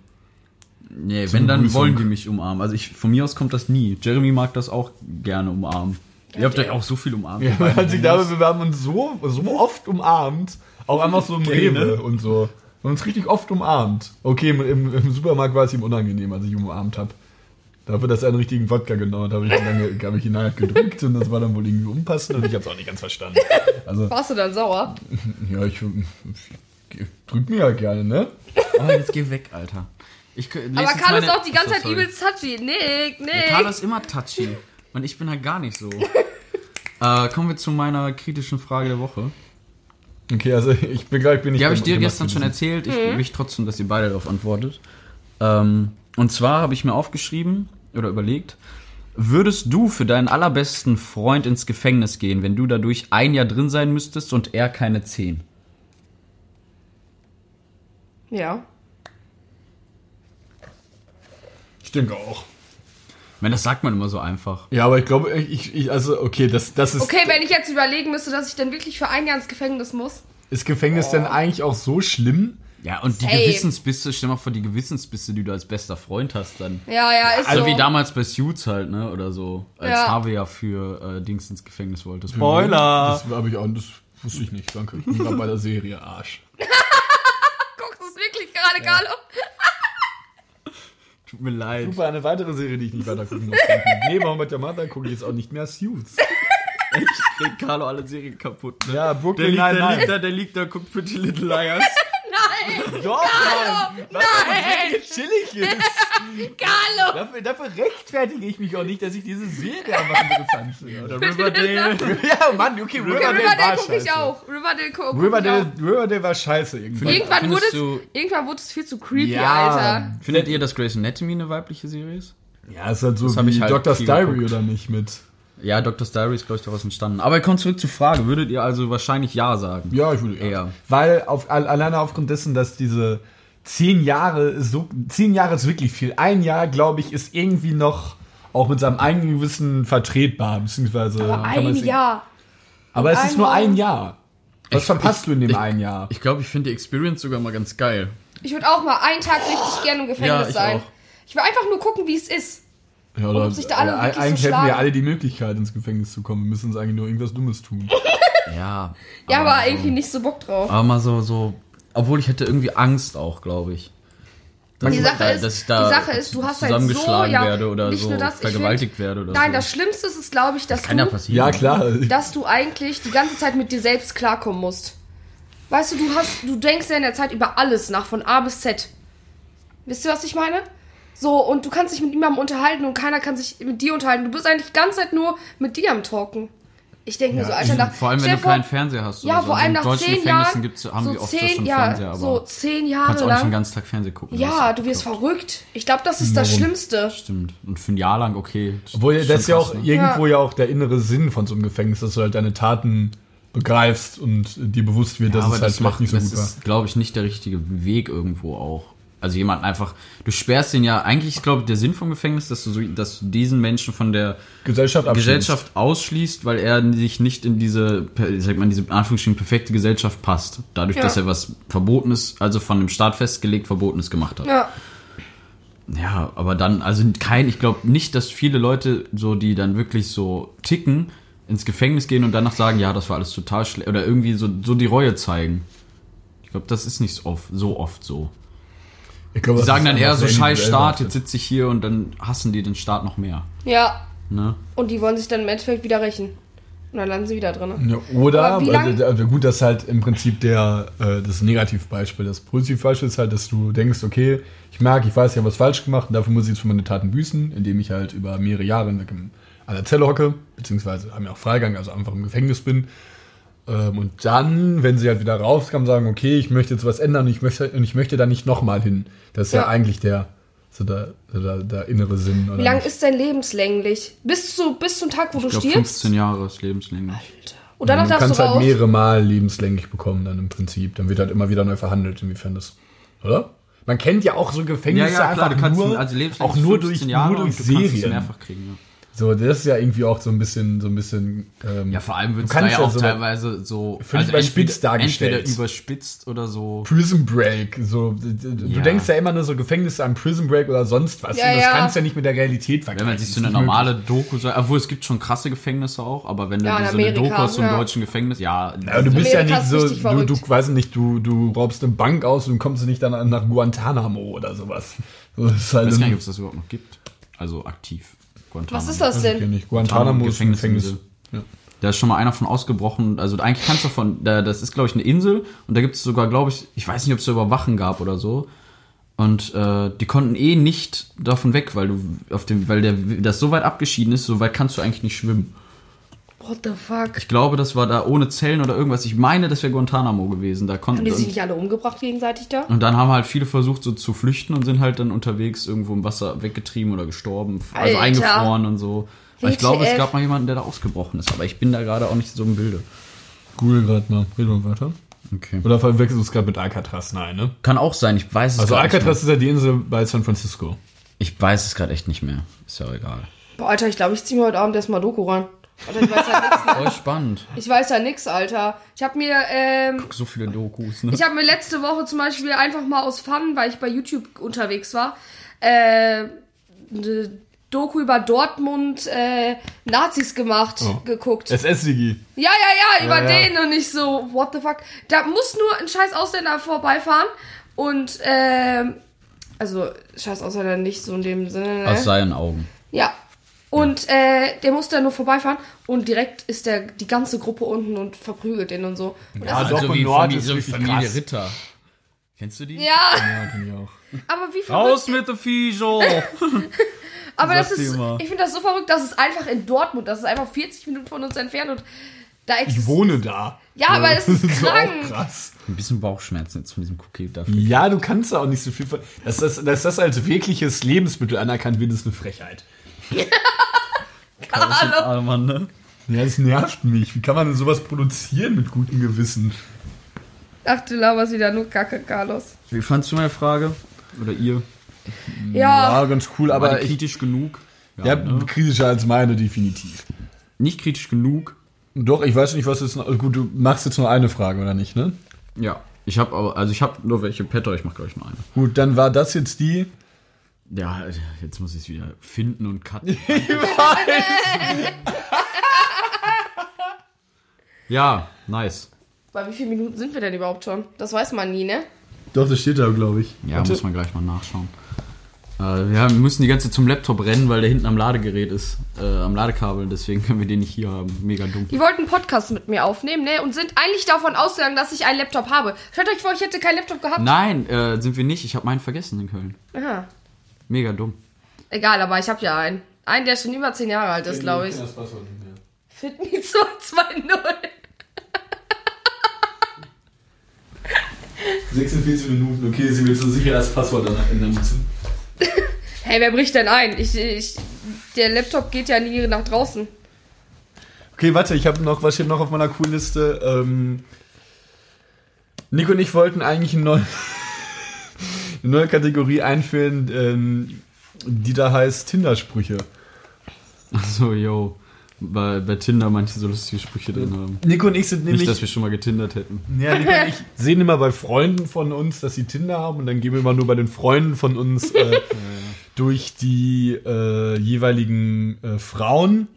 Nee, wenn, dann Begrüßung. wollen die mich umarmen. Also ich, von mir aus kommt das nie. Jeremy mag das auch gerne umarmen. Ihr habt euch auch so viel umarmt. Ja, ihr beiden als ich glaube, wir haben uns so, so oft umarmt. Auch einfach so im Okay, Rewe ne? und so. Wir haben uns richtig oft umarmt. Okay, im, im, Supermarkt war es ihm unangenehm, als ich ihn umarmt habe. Dafür, dass er einen richtigen Wodka genommen hat, habe ich, hab ich ihn halt gedrückt und das war dann wohl irgendwie unpassend und ich habe es auch nicht ganz verstanden. Also, Warst du dann sauer? ja, ich, ich drück mir ja gerne, ne? Oh, jetzt geh weg, Alter. Ich, Aber jetzt Carlo ist auch die ganze Zeit übelst touchy. Nick, Ja, Nick. Carlo ist immer touchy. Und ich bin halt gar nicht so. äh, kommen wir zu meiner kritischen Frage der Woche. Okay, also ich bin gleich bin ich Die habe ich dir gestern schon erzählt. Ich möchte trotzdem, dass ihr beide darauf antwortet. Ähm, und zwar habe ich mir aufgeschrieben oder überlegt, würdest du für deinen allerbesten Freund ins Gefängnis gehen, wenn du dadurch ein Jahr drin sein müsstest und er keine zehn? Ja. Ich denke auch. Ich meine, das sagt man immer so einfach. Ja, aber ich glaube, ich, ich also okay, das, das ist, Okay, wenn ich jetzt überlegen müsste, dass ich dann wirklich für ein Jahr ins Gefängnis muss. ist Gefängnis denn eigentlich auch so schlimm? Ja, und die Safe. Gewissensbisse, stell mal vor, die Gewissensbisse, die du als bester Freund hast dann. Ja, ja, ist Also so. wie damals bei Suits halt, ne? Oder so. Als Ja. Harvey ja für äh, Dings ins Gefängnis wollte. Spoiler! Das habe ich auch, das wusste ich nicht, danke. Ich bin gerade bei der Serie Arsch. Guckst du es wirklich gerade, Carlo? Tut mir leid. Super, eine weitere Serie, die ich nicht weiter gucken muss. Neben Mohammed Yamada gucke ich jetzt auch nicht mehr Suits. Ich krieg Carlo alle Serien kaputt. Ne? Ja, Der Brooklyn liegt, der Nine-Nine. liegt da, der liegt da, guckt Pretty Little Liars. Doch, Mann! Was Nein! wirklich chillig ist. Carlo! Dafür, dafür rechtfertige ich mich auch nicht, dass ich diese Serie einfach interessant finde. Oder Riverdale. ja, Mann, okay, Okay, Riverdale, Riverdale war gucke ich scheiße. auch. Riverdale gucke guck Riverdale, ich Riverdale war scheiße irgendwann. auch. Irgendwann wurde, es, du- irgendwann wurde es viel zu creepy, Ja. Alter. Findet ihr, dass Grey's Anatomy eine weibliche Serie ist? Ja, ist halt so Das wie ich halt Doctor's viel Diary oder nicht mit. Ja, Dr. Diary ist, glaube ich, daraus entstanden. Aber kommt zurück zur Frage. Würdet ihr also wahrscheinlich Ja sagen? Ja, ich würde Eher. Weil auf, al- alleine aufgrund dessen, dass diese zehn Jahre, so, zehn Jahre ist wirklich viel. Ein Jahr, glaube ich, ist irgendwie noch auch mit seinem eigenen Gewissen vertretbar, beziehungsweise. Aber ein es- Jahr. Aber es ist nur ein Jahr. Was Ich- verpasst ich- du in dem ich- einen Jahr? Ich glaube, ich finde die Experience sogar mal ganz geil. Ich würde auch mal einen Tag richtig gerne im Gefängnis Ja, ich sein. auch. Ich will einfach nur gucken, wie es ist. Ja, ob sich da alle ja, wirklich so eigentlich hätten wir alle die Möglichkeit, ins Gefängnis zu kommen. Wir müssen uns eigentlich nur irgendwas Dummes tun. Ja. Ja, aber so, irgendwie nicht so Bock drauf. Aber mal so, so. Obwohl ich hätte irgendwie Angst auch, glaube ich. Dass Die Sache, da- ist, dass ich da die Sache ist, du hast halt so, zusammengeschlagen ja, werde oder nicht so nur das, vergewaltigt find, werde oder Nein, so. das Schlimmste ist es, glaube ich, dass kann ja du, passieren. Ja, klar. dass du eigentlich die ganze Zeit mit dir selbst klarkommen musst. Weißt du, du hast, du denkst ja in der Zeit über alles nach, von A bis Z. Wisst ihr, was ich meine? So, und du kannst dich mit niemandem unterhalten und keiner kann sich mit dir unterhalten. Du bist eigentlich die ganze Zeit nur mit dir am Talken. Ich denke mir so, Alter, nach, Vor allem, wenn du vor- keinen Fernseher hast. Ja, so. vor allem in nach deutschen zehn Gefängnissen Jahren. Gibt's, haben so die oft zehn, schon ja, Fernseher, aber so zehn kannst Jahre auch nicht den ganzen Tag Fernsehen gucken. Ja, Das du wirst verrückt. Ich glaube, das ist das Warum? Schlimmste. Stimmt. Und für ein Jahr lang, okay. Obwohl, das ist ja auch ne? irgendwo ja. auch der innere Sinn von so einem Gefängnis, dass du halt deine Taten begreifst und dir bewusst wird, dass aber es halt das vielleicht macht, nicht so das gut war. ist, glaube ich, nicht der richtige Weg irgendwo auch. Also jemand einfach, du sperrst den ja, eigentlich ist, glaube ich, der Sinn vom Gefängnis, dass du, so, dass du diesen Menschen von der Gesellschaft. Gesellschaft ausschließt, weil er sich nicht in diese, sag mal, diese in Anführungsstrichen perfekte Gesellschaft passt. Dadurch, Ja. dass er was Verbotenes, also von dem Staat festgelegt Verbotenes gemacht hat. Ja. Ja, aber dann, also kein, ich glaube nicht, dass viele Leute so, die dann wirklich so ticken, ins Gefängnis gehen und danach sagen, ja, das war alles total schlecht, oder irgendwie so, so die Reue zeigen. Ich glaube, das ist nicht so oft so. Oft so. Ich glaube, Die sagen dann eher so, scheiß Staat, behaftet. jetzt sitze ich hier und dann hassen die den Staat noch mehr. Ja. Ne? Und die wollen sich dann im Endeffekt wieder rächen. Und dann landen sie wieder drin. Ja, oder, also, also gut, das ist halt im Prinzip der, äh, das Negativbeispiel. Das Positivbeispiel ist halt, dass du denkst, okay, ich merke, ich weiß, ich habe was falsch gemacht und dafür muss ich jetzt für meine Taten büßen, indem ich halt über mehrere Jahre hinweg an der Zelle hocke, beziehungsweise haben ja auch Freigang, also einfach im Gefängnis bin. Ähm, und dann, wenn sie halt wieder rauskamen, sagen, okay, ich möchte jetzt was ändern und ich möchte, und ich möchte da nicht nochmal hin. Das ist ja, Ja. eigentlich der, so der, der, der innere Sinn. Oder Wie lang nicht? ist dein lebenslänglich? Bis, zu, bis zum Tag, wo du Ich glaube, stirbst? 15 Jahre ist lebenslänglich. Und danach du darfst kannst du halt raus. mehrere Mal lebenslänglich bekommen, dann im Prinzip. Dann wird halt immer wieder neu verhandelt, inwiefern das. Oder? Man kennt ja auch so Gefängnisse einfach nur, also lebenslänglich auch nur 15 durch, Jahre nur durch und du kannst es Serien. mehrfach kriegen. Ja. So, das ist ja irgendwie auch so ein bisschen, so ein bisschen. Ähm, Ja, vor allem wird es da ja ja auch so- teilweise so Völlig überspitzt entweder, dargestellt. entweder überspitzt oder so. Prison Break. So, du du Ja. denkst ja immer nur so Gefängnisse an Prison Break oder sonst was. Ja, und das ja. kannst du ja nicht mit der Realität Wenn vergleichen. man sich so eine nicht normale Doku sagt, obwohl es gibt schon krasse Gefängnisse auch, aber wenn du Ja, so eine Doku aus so einem ja. deutschen Gefängnis, ja. Ja, du bist ja Amerika nicht ist so, du, du weißt nicht, du, du raubst eine Bank aus und kommst nicht dann nach Guantanamo oder sowas. So, das ist halt ich weiß gar nicht, ob es das überhaupt noch gibt. Also aktiv. Guantanamo. Was ist das denn? nicht. Guantanamo ist ein Gefängnis. Gefängnisinsel. Ja. Da ist schon mal einer von ausgebrochen. Also eigentlich kannst du von, da, das ist glaube ich eine Insel und da gibt es sogar, glaube ich, ich weiß nicht, ob es da Überwachen gab oder so. Und äh, die konnten eh nicht davon weg, weil du auf dem, weil der das so weit abgeschieden ist, so weit kannst du eigentlich nicht schwimmen. What the fuck? Ich glaube, das war da ohne Zellen oder irgendwas. Ich meine, das wäre Guantanamo gewesen. Da konnten Haben die sich nicht alle umgebracht gegenseitig da? und dann haben halt viele versucht, so zu flüchten und sind halt dann unterwegs irgendwo im Wasser weggetrieben oder gestorben, also Alter. eingefroren und so. Aber ich glaube, es WTF. gab mal jemanden, der da ausgebrochen ist, aber ich bin da gerade auch nicht so im Bilde. Google gerade mal. Reden wir weiter. Okay. Oder verwechselst du es gerade mit Alcatraz? Nein, ne? Kann auch sein, ich weiß es Also Alcatraz ist ja die Insel bei San Francisco. Ich weiß es gerade echt nicht mehr. Ist ja auch egal. Boah, Alter, ich glaube, ich ziehe mir heute Abend erstmal Doku rein. Alter, ich weiß ja nix. ne? Voll spannend. Ich weiß ja nix, Alter. Ich habe mir, ähm, So viele Dokus, ne? ich habe mir letzte Woche zum Beispiel einfach mal aus Fun, weil ich bei YouTube unterwegs war, äh, eine Doku über Dortmund äh, Nazis gemacht, Oh. geguckt. SS-Sigi. Ja, ja, ja, über Ja, ja. den und nicht so, what the fuck. Da muss nur ein scheiß Ausländer vorbeifahren und ähm, Also, scheiß außer dann nicht so in dem Sinne. Ne? Aus seinen Augen. Ja. Und äh, der musste dann nur vorbeifahren und direkt ist der die ganze Gruppe unten und verprügelt den und so. Und Ja, das, doch, Also und wie Nord Familie, ist so wirklich Familie krass. Ritter. Kennst du die? ja, Ja, kenn ich auch. aber wie Raus verrückt. mit der Fijo! Aber das die ist, ich finde das so verrückt, dass es einfach in Dortmund, das ist einfach 40 Minuten von uns entfernt und da Ich wohne da. Ja, aber es ist so auch krank. krass. Ein bisschen Bauchschmerzen jetzt von diesem Cookie dafür. Ja, du kannst da auch nicht so viel von. Dass das, dass das als wirkliches Lebensmittel anerkannt wird, ist eine Frechheit. Ah, Mann, ne? Ja, das nervt mich. Wie kann man denn sowas produzieren mit gutem Gewissen? Ach, du laberst wieder nur Kacke, Carlos. Wie fandst du meine Frage? Oder ihr? Ja, Ja, ganz cool, aber ich, kritisch genug? ja, ne? kritischer als meine, definitiv. Nicht kritisch genug? Doch, ich weiß nicht, was jetzt noch. also Gut, du machst jetzt nur eine Frage, oder nicht, ne? Ja. Ich habe aber, also ich habe nur welche Petto, ich mach gleich nur eine. Gut, dann war das jetzt die. Ja, jetzt muss ich es wieder finden und cutten. ja, nice. bei wie vielen Minuten sind wir denn überhaupt schon? Das weiß man nie, ne? Doch, das steht da, glaube ich. Ja, Warte. muss man gleich mal nachschauen. Äh, wir müssen die ganze Zeit zum Laptop rennen, weil der hinten am Ladegerät ist, äh, am Ladekabel. Deswegen können wir den nicht hier haben. Mega dumm. Die wollten einen Podcast mit mir aufnehmen, ne? Und sind eigentlich davon ausgegangen, dass ich einen Laptop habe. Stellt euch vor, ich hätte keinen Laptop gehabt. Nein, äh, sind wir nicht. Ich habe meinen vergessen in Köln. Aha. Mega dumm. Egal, aber ich habe ja einen. Einen, der schon über 10 Jahre alt ist, glaube ich. Das Passwort nicht mehr. Fitme 220. 46 Minuten, okay, sind wir so sicher, das Passwort dann ändern müssen. Hey, wer bricht denn ein? Ich, ich, der Laptop geht ja nie nach draußen. Okay, warte, ich habe noch, was steht noch auf meiner Cool-Liste? Ähm, Nico und ich wollten eigentlich eine neue, eine neue Kategorie einführen, ähm, die da heißt Tinder-Sprüche. Achso, yo. Weil bei Tinder manche so lustige Sprüche drin haben. Nico und ich sind nämlich. Nicht, dass wir schon mal getindert hätten. Ja, Nico und ich sehen immer bei Freunden von uns, dass sie Tinder haben und dann gehen wir immer nur bei den Freunden von uns äh, durch die äh, jeweiligen äh, Frauen.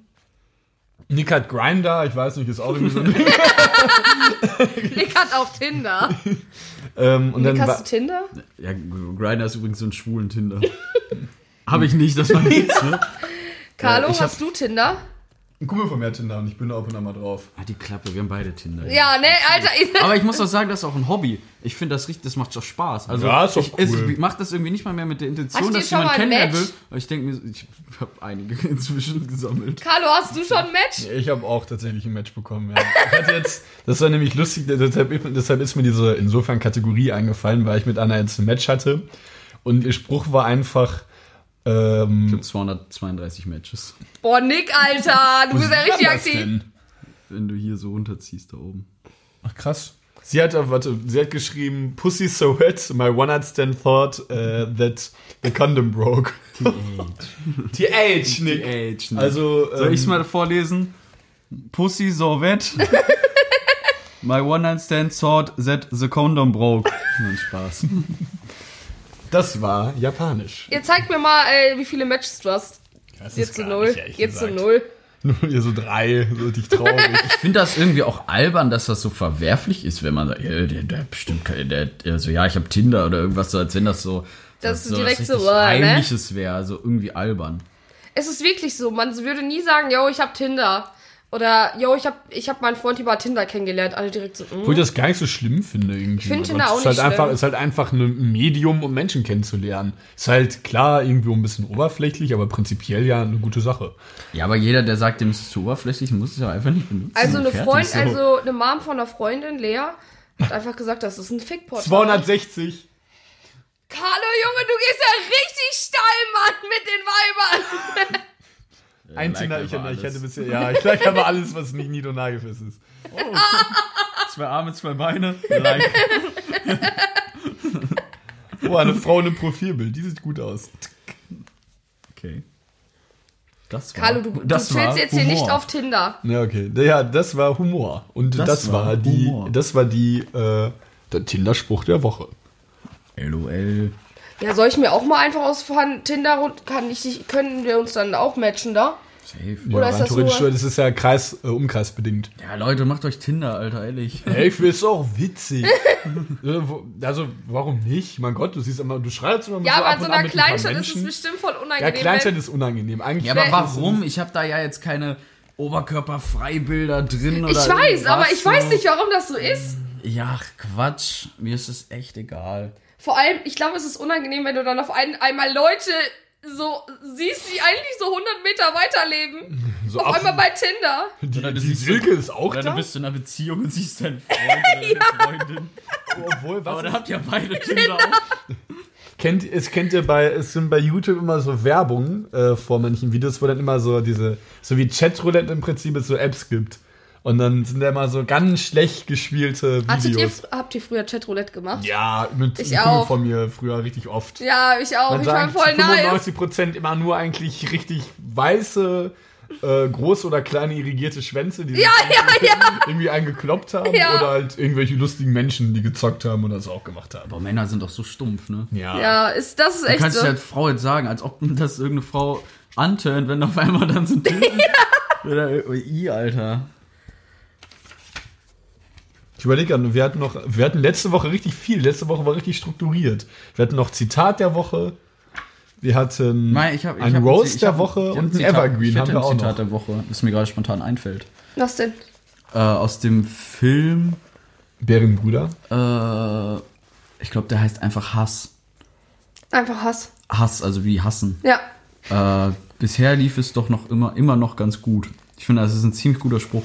Nick hat Grinder, ich weiß nicht, ist auch irgendwie so ein Nick hat auch Tinder. Ähm, und Nick, dann hast du Tinder? Ja, Grindr ist übrigens so ein schwulen Tinder. Habe ich nicht, das war nichts, ne? Carlo, ich hab- hast du Tinder? Ein Kumpel von mir hat Tinder und ich bin da auch und an mal drauf. Ah, die Klappe, wir haben beide Tinder. Ja, ne, Alter. Ich, Aber ich muss auch sagen, das ist auch ein Hobby. Ich finde das richtig, das macht doch Spaß. Also Ja, ist doch ich, cool. ich mache das irgendwie nicht mal mehr mit der Intention, dass jemand kennenlernen will. Aber ich denke mir, ich habe einige inzwischen gesammelt. Carlo, hast du schon ein Match? Ich habe auch tatsächlich ein Match bekommen. Ja. Ich hatte jetzt, das war nämlich lustig, deshalb, deshalb ist mir diese insofern Kategorie eingefallen, weil ich mit Anna jetzt ein Match hatte und ihr Spruch war einfach. Ich Ähm, habe 232 Matches, Boah, Nick, Alter. Du bist ja richtig aktiv. denn? wenn du hier so runterziehst da oben. Ach krass. Sie hat, äh, warte, sie hat geschrieben, Pussy so wet, my one night stand thought uh, that the condom broke. TH, Nick. Age, ne? Also, Soll ähm, ich's mal vorlesen? Pussy so wet. My one night stand thought that the condom broke. Nein, Spaß. das war japanisch. Ihr zeigt mir mal, äh, wie viele Matches du hast. Das Jetzt ist zu null. Jetzt zu null. Nur so drei, so richtig traurig. Ich finde das irgendwie auch albern, dass das so verwerflich ist, wenn man sagt, ja, der, der bestimmt kein, der, der so, ja, ich habe Tinder oder irgendwas, so, als wenn das so, Das ist so direkt was so, ne? Heimliches wäre, also irgendwie albern. Es ist wirklich so. Man würde nie sagen, yo, ich hab Tinder. Oder, yo, ich hab, ich hab meinen Freund über Tinder kennengelernt. Alle direkt so, mm. Obwohl ich das gar nicht so schlimm finde irgendwie. Ich finde Tinder es auch ist halt nicht einfach, schlimm. ist halt einfach ein Medium, um Menschen kennenzulernen. Ist halt klar irgendwie ein bisschen oberflächlich, aber prinzipiell ja eine gute Sache. Ja, aber jeder, der sagt, dem ist es zu oberflächlich, muss es ja einfach nicht benutzen. Also eine fertig, Freund, so. also eine Mom von einer Freundin, Lea, hat einfach gesagt, das ist ein Fickportal. 260. Carlo, Junge, du gehst ja richtig steil, Mann, mit den Weibern. Ein like Tinder, ich, ich hätte bisher, ja, ich like aber alles, was nicht nied- und nagelfest ist. Zwei Arme, zwei Beine, like. Oh, eine Frau in einem Profilbild, die sieht gut aus. Okay. Das war, Carlo, du, du das chillst jetzt hier Humor. nicht auf Tinder. Ja, okay. Ja, das war Humor. Und das, Das war, war die, Humor. das war die, äh, der Tinder-Spruch der Woche. LOL. Ja, soll ich mir auch mal einfach aus von Tinder und kann ich dich, können wir uns dann auch matchen da? Safe. Oder ja, ist das theoretisch, nur- das ist ja Kreis, äh, umkreisbedingt. Ja, Leute, macht euch Tinder, Alter, ehrlich. Ey, ich find's auch witzig. Äh, also, warum nicht? Mein Gott, du siehst immer, du schreibst immer Ja, so aber ab in so und an einer Kleinstadt ist es bestimmt voll unangenehm. Ja, Kleinstadt ist unangenehm. Eigentlich Ja, aber warum? Ich habe da ja jetzt keine Oberkörperfreibilder drin oder ich weiß, aber ich weiß nicht, warum das so ist. Ja, Quatsch. Mir ist es echt egal. Vor allem, ich glaube, es ist unangenehm, wenn du dann auf ein, einmal Leute so siehst, die eigentlich so 100 Meter weiterleben. So auf einmal bei Tinder. Die, du die Silke ist auch Oder da. du bist in einer Beziehung und siehst deinen Freund oder deine Freundin. Obwohl, was Aber da habt ihr beide Tinder auch. kennt, es kennt ihr bei, es sind bei YouTube immer so Werbung äh, vor manchen Videos, wo dann immer so diese, so wie Chatroulette im Prinzip es so Apps gibt. Und dann sind da immer so ganz schlecht gespielte Hattet ihr, Videos. habt ihr früher Chatroulette gemacht? Ja, mit Ich auch. von mir früher richtig oft. Ja, ich auch. Man ich war voll nice. 95% immer nur eigentlich richtig weiße, äh, große oder kleine irrigierte Schwänze, die Ja, ja, ja. irgendwie eingekloppt haben. Ja. Oder halt irgendwelche lustigen Menschen, die gezockt haben und das auch gemacht haben. Aber Männer sind doch so stumpf, ne? Ja. Ja, ist, das ist Du echt kannst so. ja als Frau jetzt sagen, als ob das irgendeine Frau antönt, wenn auf einmal dann so ein Typ. Oder, oh, i, Alter. Ich überlege gerade, wir hatten noch, wir hatten letzte Woche richtig viel. Letzte Woche war richtig strukturiert. Wir hatten noch Zitat der Woche. Wir hatten Nein, ich hab, ich ein hab Roast ich der hab- Woche und ein Zitat- Evergreen ich haben wir ein auch Zitat noch. der Woche, das mir gerade spontan einfällt. Was denn? Äh, aus dem Film, Bärenbrüder. äh, ich glaube, der heißt einfach Hass. Einfach Hass. Hass, also wie hassen. Ja. Äh, bisher lief es doch noch immer, immer noch ganz gut. Ich finde, das ist ein ziemlich guter Spruch.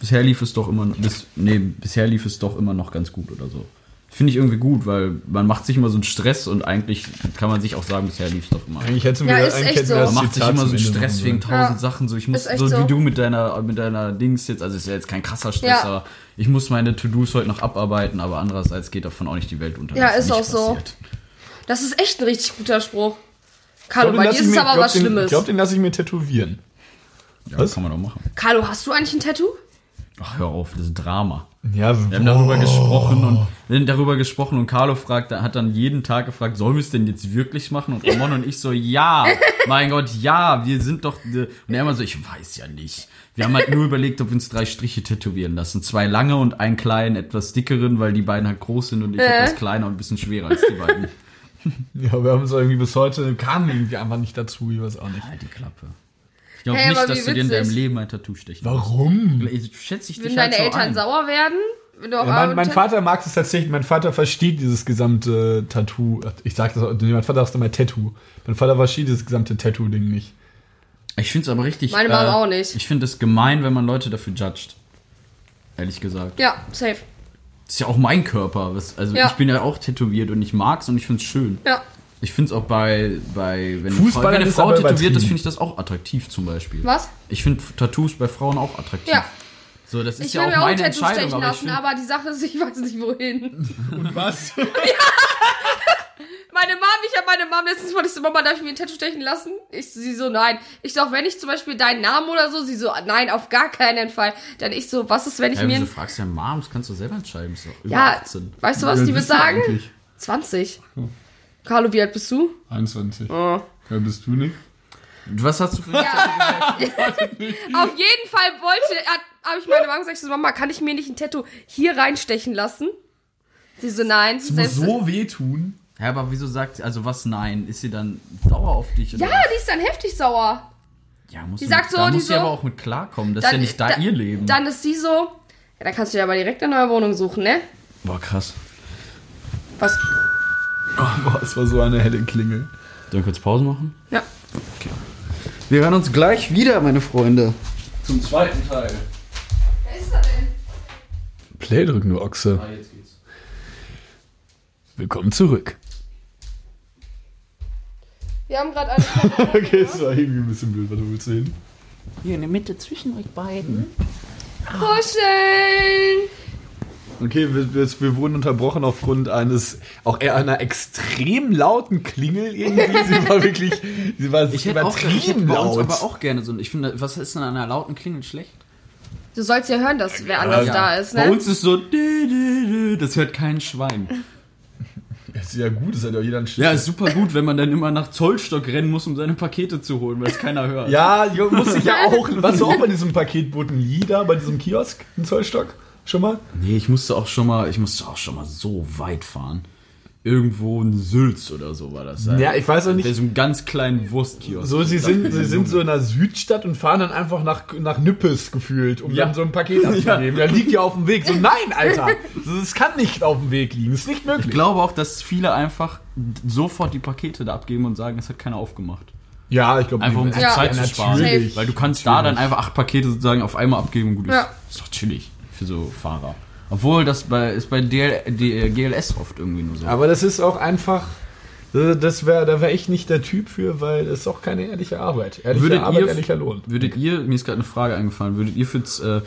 Bisher lief es doch immer, bis, nee, bisher lief es doch immer noch ganz gut oder so. Finde ich irgendwie gut, weil man macht sich immer so einen Stress und eigentlich kann man sich auch sagen, bisher lief es doch immer. Eigentlich hätten Ja, ist eigentlich echt so. Man macht sich immer so einen Stress wegen tausend Ja. Sachen. So, ich muss, so, so. wie du mit deiner, mit deiner Dings jetzt, also ist ja jetzt kein krasser Stress, Ja. aber ich muss meine To-Dos heute noch abarbeiten, aber andererseits geht davon auch nicht die Welt unter. Ja, ist auch so. passiert. Das ist echt ein richtig guter Spruch. Ich Carlo, glaub, bei den dir ist es aber glaub, was den, Schlimmes. Ich glaube, den lasse ich mir tätowieren. Ja, Was? kann man doch machen. Carlo, hast du eigentlich ein Tattoo? Ach, hör auf, das ist Drama. Ja, Wir haben darüber gesprochen und wir haben darüber gesprochen und Carlo fragt, hat dann jeden Tag gefragt, sollen wir es denn jetzt wirklich machen? Und Ramon und ich so, ja, mein Gott, ja, wir sind doch, und er immer so, ich weiß ja nicht. Wir haben halt nur überlegt, ob wir uns drei Striche tätowieren lassen. Zwei lange und einen kleinen, etwas dickeren, weil die beiden halt groß sind und ich Äh. etwas kleiner und ein bisschen schwerer als die beiden. Ja, wir haben uns irgendwie bis heute, kamen irgendwie einfach nicht dazu, ich weiß auch nicht. Halt die Klappe. Ich glaube Hey, nicht, dass du dir in deinem. Leben ein Tattoo stechen Warum? Ich schätze ich dich halt deine so Eltern ein. sauer werden? Wenn du auf Ja, mein, mein ein Vater mag es tatsächlich, mein Vater versteht dieses gesamte Tattoo, ich sag das, auch- mein Vater sagt immer Tattoo. Mein Vater versteht dieses gesamte Tattoo-Ding nicht. Ich finde es aber richtig. Meine Mom auch nicht. Ich finde es gemein, wenn man Leute dafür judgt. Ehrlich gesagt. Ja, safe. Das ist ja auch mein Körper. Was, also Ja. ich bin ja auch tätowiert und ich mag's und ich find's schön. Ja. Ich find's auch bei, bei wenn, eine Frau, eine Frau tätowiert ist, finde ich das auch attraktiv zum Beispiel. Was? Ich finde Tattoos bei Frauen auch attraktiv. Ja. So, das ist Ich ja auch mir auch ein meine Tattoo Entscheidung, stechen aber ich lassen, find, aber die Sache ist, ich weiß nicht wohin. Und was? Meine Mom, ich habe meine Mom letztens wollte ich so, Mama, darf ich mir ein Tattoo stechen lassen? Ich, sie so, nein. Ich so, auch wenn ich zum Beispiel deinen Namen oder so, sie so, nein, auf gar keinen Fall. Dann ich so, was ist, wenn ich ja, mir... ein- fragst du ja Mom, das kannst du selber entscheiden. Über Ja, 18. weißt du, was die wird du sagen? eigentlich? 20. Carlo, wie alt bist du? 21. Oh. Wer bist du nicht? Was hast du für ein Auf jeden Fall wollte, habe ich meine Mama gesagt, ich so, Mama, kann ich mir nicht ein Tattoo hier reinstechen lassen? Sie so, nein. Das muss so wehtun. Ja, aber wieso sagt sie, also was nein? Ist sie dann sauer auf dich? Oder ja, was? die ist dann heftig sauer. ja muss die sie, sagt so, da die muss sie so- aber auch mit klarkommen. Das ist ja nicht da, da- ihr Leben. Dann ist sie so, ja, dann kannst du ja aber direkt eine neue Wohnung suchen, ne? Boah, krass. Was? Boah, es war so eine helle Klingel. Sollen wir kurz Pause machen? Ja. Wir hören uns gleich wieder, meine Freunde. Zum zweiten Teil. Wer ist da denn? Play drücken, du Ochse. Ah, jetzt geht's. Willkommen zurück. Wir haben gerade eine. Okay, es war irgendwie ein bisschen blöd, was du willst sehen. Hier in der Mitte zwischen euch beiden. Kuscheln! Okay, wir, wir, wir wurden unterbrochen aufgrund eines, auch eher einer extrem lauten Klingel irgendwie. Sie war wirklich, sie war Ich hätte, auch, ich hätte übertrieben bei uns laut. aber auch gerne so. Ich finde, was ist denn an einer lauten Klingel schlecht? Du sollst ja hören, dass wer anders Ja. da ist, Bei ne? uns ist so, das hört kein Schwein. Das ist ja gut, das hat ja jeder einen Schlüssel. Ja, ist super gut, wenn man dann immer nach Zollstock rennen muss, um seine Pakete zu holen, weil es keiner hört. Ja, muss ich ja auch. Warst du auch bei diesem Paketboten Lieder, bei diesem Kiosk in Zollstock? Schon mal? Nee, ich musste auch schon mal, ich musste auch schon mal so weit fahren. Irgendwo in Sülz oder so war das. Ja, ich weiß auch nicht. Der so einen ganz kleinen Wurstkiosk. So, sie sind, sie sind so in der Südstadt und fahren dann einfach nach, nach Nippes gefühlt, um Ja. dann so ein Paket abzugeben. Der liegt ja auf dem Weg. So, nein, Alter! Das kann nicht auf dem Weg liegen. Das ist nicht möglich. Ich glaube auch, dass viele einfach sofort die Pakete da abgeben und sagen, es hat keiner aufgemacht. ja, ich glaube, Einfach um Ja. Zeit Ja, zu sparen. natürlich. Weil du kannst da dann einfach acht Pakete sozusagen auf einmal abgeben und gut ist. Ja. Ist doch chillig für so Fahrer. Obwohl das bei, ist bei DL, D- GLS oft irgendwie nur so. Aber das ist auch einfach. Das wär, da wäre ich nicht der Typ für, weil es ist auch keine ehrliche Arbeit. Ehrliche Würdet Arbeit, ihr- ehrlicher Lohn. Würdet ihr, mir ist gerade eine Frage eingefallen, würdet ihr für äh,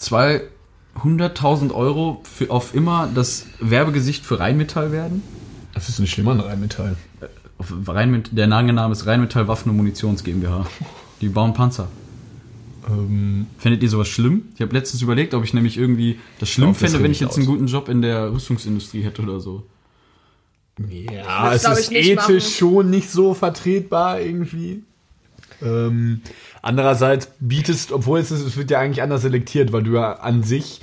200.000 Euro für auf immer das Werbegesicht für Rheinmetall werden? Das ist nicht schlimmer an Rheinmetall. Auf Rheinmet der Name ist Rheinmetall Waffen und Munitions GmbH. Die bauen Panzer. Ähm, Fändet ihr sowas schlimm? Ich habe letztens überlegt, ob ich nämlich irgendwie das schlimm glaub, das fände, wenn ich jetzt einen aus. guten Job in der Rüstungsindustrie hätte oder so. ja, es ist ethisch machen. schon nicht so vertretbar irgendwie. Ähm, andererseits bietest, obwohl es, ist, es wird ja eigentlich anders selektiert, weil du ja an sich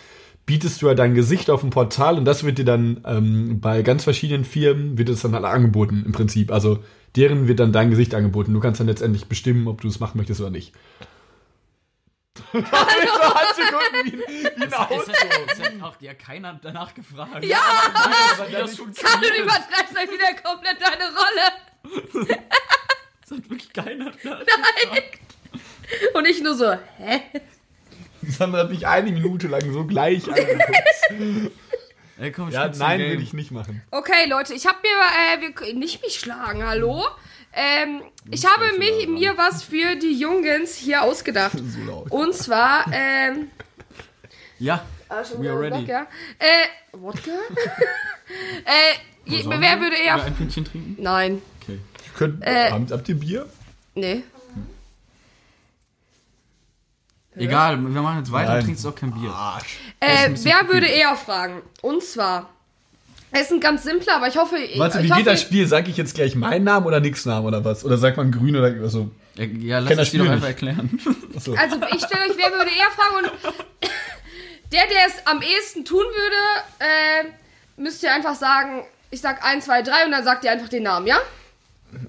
bietest du ja dein Gesicht auf dem Portal und das wird dir dann ähm, bei ganz verschiedenen Firmen wird es dann halt angeboten im Prinzip. Also deren wird dann dein Gesicht angeboten. Du kannst dann letztendlich bestimmen, ob du es machen möchtest oder nicht. So hat Sekunden wie, wie ein Auto. Es hat auch ja keiner danach gefragt. Ja, wie das du übertreibst halt wieder komplett deine Rolle. Es hat wirklich keiner danach Und ich nur so, hä? Sandra hat mich eine Minute lang so gleich angeguckt. Ey, komm, Ja, nein, würde ich nicht machen. Okay, Leute, ich habe mir, äh, wir, nicht mich schlagen, hallo? Ähm, ich habe mich, mir was für die Jungens hier ausgedacht. So laut. Und zwar, ähm, Ja, ah, schon We wieder are ready. Wodka. Äh, Wodka? äh, je, Sollen wer wir würde wieder eher... ein Pinchen trinken? Nein, Okay. Könnt, Äh. habt, habt ihr Bier? nee. Egal, wir machen jetzt weiter Nein. und trinkst auch kein Bier. Arsch. Äh, wer würde eher fragen? Und zwar, es ist ein ganz simpler, aber ich hoffe... Warte, ich wie hoffe, geht das Spiel? Sag ich jetzt gleich meinen Namen oder nix Namen oder was? Oder sagt man grün oder so? Ja, Ja, lass das dir doch Spiel einfach erklären. Achso. Also ich stelle euch, wer würde eher fragen und der, der es am ehesten tun würde, äh, müsst ihr einfach sagen, ich sag 1, 2, 3 und dann sagt ihr einfach den Namen, ja?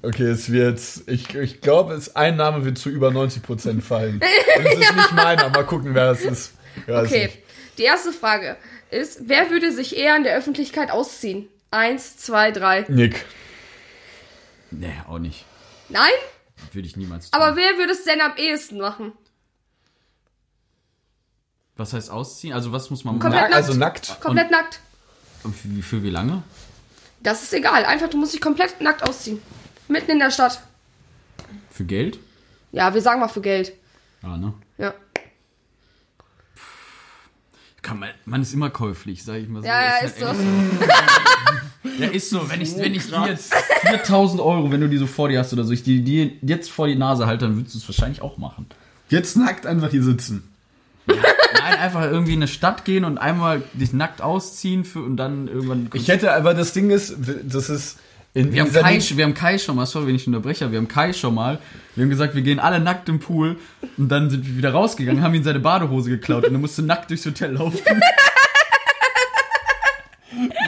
Okay, es wird, ich, ich glaube, es ein Name wird zu über 90% fallen. Und es ist nicht meiner. Mal gucken, wer es ist. Weiß Okay. nicht. Die erste Frage ist, wer würde sich eher in der Öffentlichkeit ausziehen? 1, 2, 3. Nick. nee, auch nicht. Nein? Würde ich niemals tun. Aber wer würde es denn am ehesten machen? was heißt ausziehen? Also was muss man Komplett Na, nackt. also nackt. Komplett nackt. Und für, für wie lange? Das ist egal. Einfach, du musst dich komplett nackt ausziehen. Mitten in der Stadt. Für Geld? Ja, wir sagen mal für Geld. Ja, ne? Ja. Kann man, man ist immer käuflich, sag ich mal so. Ja, ja, halt ist so. echt- Ja, ist so. Wenn ich, wenn ich dir jetzt 4000 Euro, wenn du die so vor dir hast oder so, ich die, die jetzt vor die Nase halte, dann würdest du es wahrscheinlich auch machen. Jetzt nackt einfach hier sitzen. Nein, einfach irgendwie in eine Stadt gehen und einmal dich nackt ausziehen für, und dann irgendwann. Ich hätte, aber das Ding ist, das ist in wir haben, Kai, wir haben Kai schon mal, sorry, wenn ich unterbreche, wir haben Kai schon mal. Wir haben gesagt, wir gehen alle nackt im Pool und dann sind wir wieder rausgegangen, haben ihm seine Badehose geklaut und er musste nackt durchs Hotel laufen.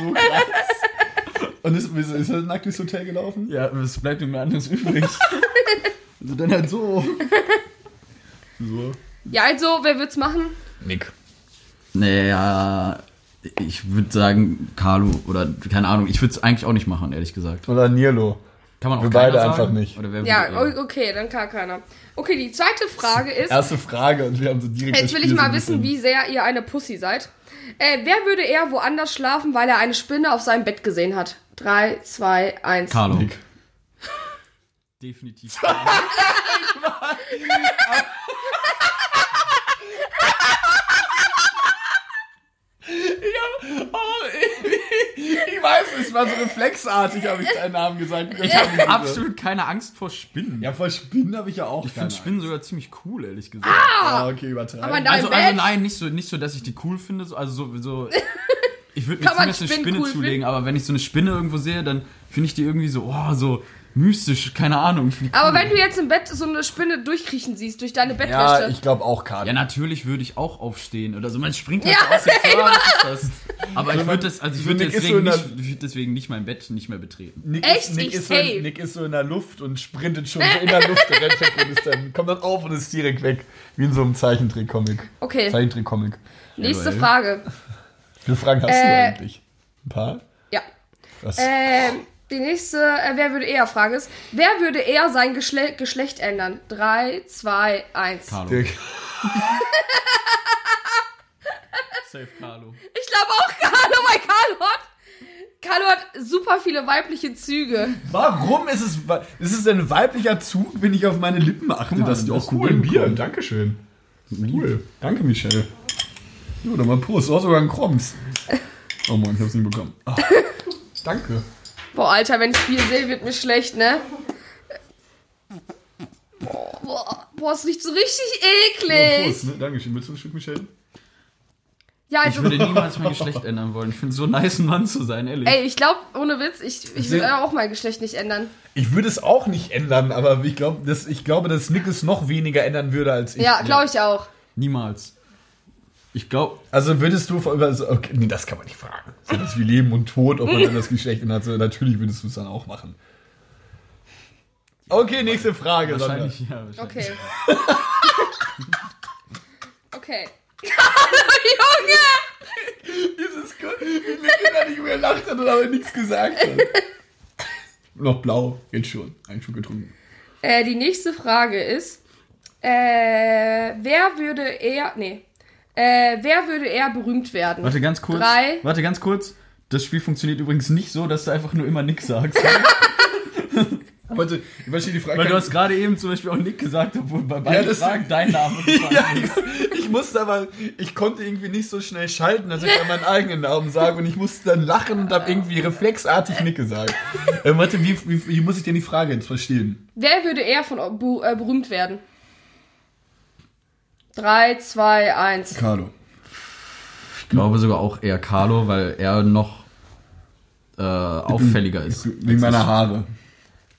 so krass. Und ist, ist, ist er nackt durchs Hotel gelaufen? Ja, was bleibt ihm mehr anderes übrig? Also dann halt so. So. Ja, also, wer wird's machen? Nick. Naja, ich würde sagen Carlo oder keine Ahnung. Ich würde es eigentlich auch nicht machen, ehrlich gesagt. Oder Nierlo. Kann man auch Wir beide sagen? einfach nicht. Oder wer Ja, würde- o- okay, dann kann keiner. Okay, die zweite Frage ist, Erste Frage und wir haben so direkt jetzt will ich mal wissen, wie sehr ihr eine Pussy seid. Äh, wer würde eher woanders schlafen, weil er eine Spinne auf seinem Bett gesehen hat? 3, 2, 1. Carlo. Nick. Definitiv. Ich weiß, es war so reflexartig, habe ich deinen Namen gesagt. Ich Ich habe absolut keine Angst vor Spinnen. Ja, vor Spinnen habe ich ja auch ich finde Spinnen sogar ziemlich cool, ehrlich gesagt. Ah, okay, übertreiben. Aber nein, also, also nein, nicht so, nicht so, dass ich die cool finde. so- Also so, so ich würde mir jetzt eine Spinne cool zulegen, aber wenn ich so eine Spinne irgendwo sehe, dann finde ich die irgendwie so, oh, so mystisch, keine Ahnung. Aber cool. wenn du jetzt im Bett so eine Spinne durchkriechen siehst, durch deine Ja, Bettwäsche. ich glaube auch Karte. Ja, natürlich würde ich auch aufstehen oder so. Man springt halt Ja, so aus dem ist das? Aber ich würde das, also ich so würde deswegen, so nicht, ich würd deswegen nicht mein Bett nicht mehr betreten. Nick Echt? Ist, Nick, Ich ist so. Nick ist so in der Luft und sprintet schon so in der Luft rennt weg und ist dann, kommt dann auf und ist direkt weg. Wie in so einem Zeichentrick-Comic. Okay, Zeichentrick-Comic. nächste. Frage. Wie viele Fragen hast Äh, du eigentlich? Ein paar? Ja. Was? Ähm, die nächste, äh, wer würde eher Frage ist, wer würde eher sein Geschle Geschlecht ändern? 3, 2, 1. Carlo. Safe Carlo. Ich glaube auch Carlo, weil Carlo hat, Carlo hat super viele weibliche Züge. Warum ist es, ist es ein weiblicher Zug, wenn ich auf meine Lippen achte? mal, das ist das auch ist ein cool. Bier. Dankeschön. Cool. Danke, Michelle. Jo, dann mal Prost. Auch sogar ein Kroms. Oh Mann, ich hab's nicht bekommen. Ah, danke. Boah, Alter, wenn ich Bier sehe, wird mir schlecht, ne? Boah, boah, boah, es riecht so richtig Ja, eklig. Prost, ne? Dankeschön. Willst du ein Stück, Michelle? Ja, Ich also, würde niemals mein Geschlecht ändern wollen. Ich finde so nice, ein Mann zu sein, ehrlich. ey, ich glaube, ohne Witz, ich, ich will auch mein Geschlecht nicht ändern. Ich würde es auch nicht ändern, aber ich, glaub, dass, ich glaube, dass Nick es noch weniger ändern würde als ich. Ja, glaube ich auch. Niemals. Ich glaube, Also würdest du über also, okay, nee, das kann man nicht fragen. So das wie Leben und Tod, ob man dann das Geschlecht ändert. So, natürlich würdest du es dann auch machen. Okay, nächste Frage. Sandra. wahrscheinlich, ja, wahrscheinlich. Okay. okay. Hallo, Junge! Dieses Gott, wie immer nicht mehr lacht hat und aber nichts gesagt hat. Noch blau, jetzt schon. Einen Schluck getrunken. Äh, die nächste Frage ist, äh, wer würde eher, nee, äh, wer würde eher berühmt werden? Warte ganz kurz. Drei. Warte ganz kurz. Das Spiel funktioniert übrigens nicht so, dass du einfach nur immer Nick sagst. Warte, ich verstehe die Frage. Weil du hast gerade eben zum Beispiel auch Nick gesagt, obwohl bei beiden das- Fragen dein Name ja, ist. ich, ich musste aber, ich konnte irgendwie nicht so schnell schalten, dass ich dann meinen eigenen Namen sage und ich musste dann lachen und habe irgendwie reflexartig Nick gesagt. Äh, warte, wie, wie, wie muss ich denn die Frage jetzt verstehen? Wer würde eher von äh, berühmt werden? Drei, zwei, eins. Carlo. Ich glaube sogar auch eher Carlo, weil er noch äh, auffälliger ist. Wegen meiner Haare.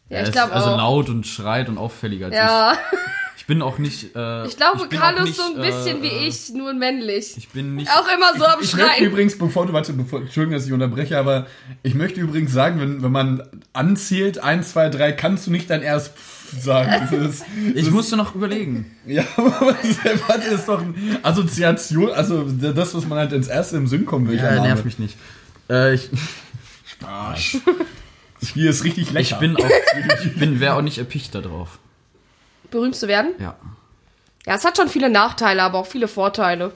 Ja, ich glaube also auch. laut und schreit und auffälliger als Ja, ich. Ich bin auch nicht. Äh, ich glaube, Carlo ist so ein bisschen äh, wie ich, nur männlich. Ich bin nicht. Auch immer so am Ich möchte Schreien. übrigens, bevor du, warte, bevor, Entschuldigung, dass ich unterbreche, aber ich möchte übrigens sagen, wenn, wenn man anzählt, 1, 2, 3, kannst du nicht dann erst sagen. Das ist, ich musste noch überlegen. ja, aber das ist doch eine Assoziation, also das, was man halt ins erste im Sinn kommt, welcher Ja, Name. nervt mich nicht. Äh, ich, Arsch. Das Spiel ist richtig lecker. ich bin auch. Ich bin, wäre auch nicht erpicht da drauf. Berühmt zu werden? Ja. Ja, es hat schon viele Nachteile, aber auch viele Vorteile.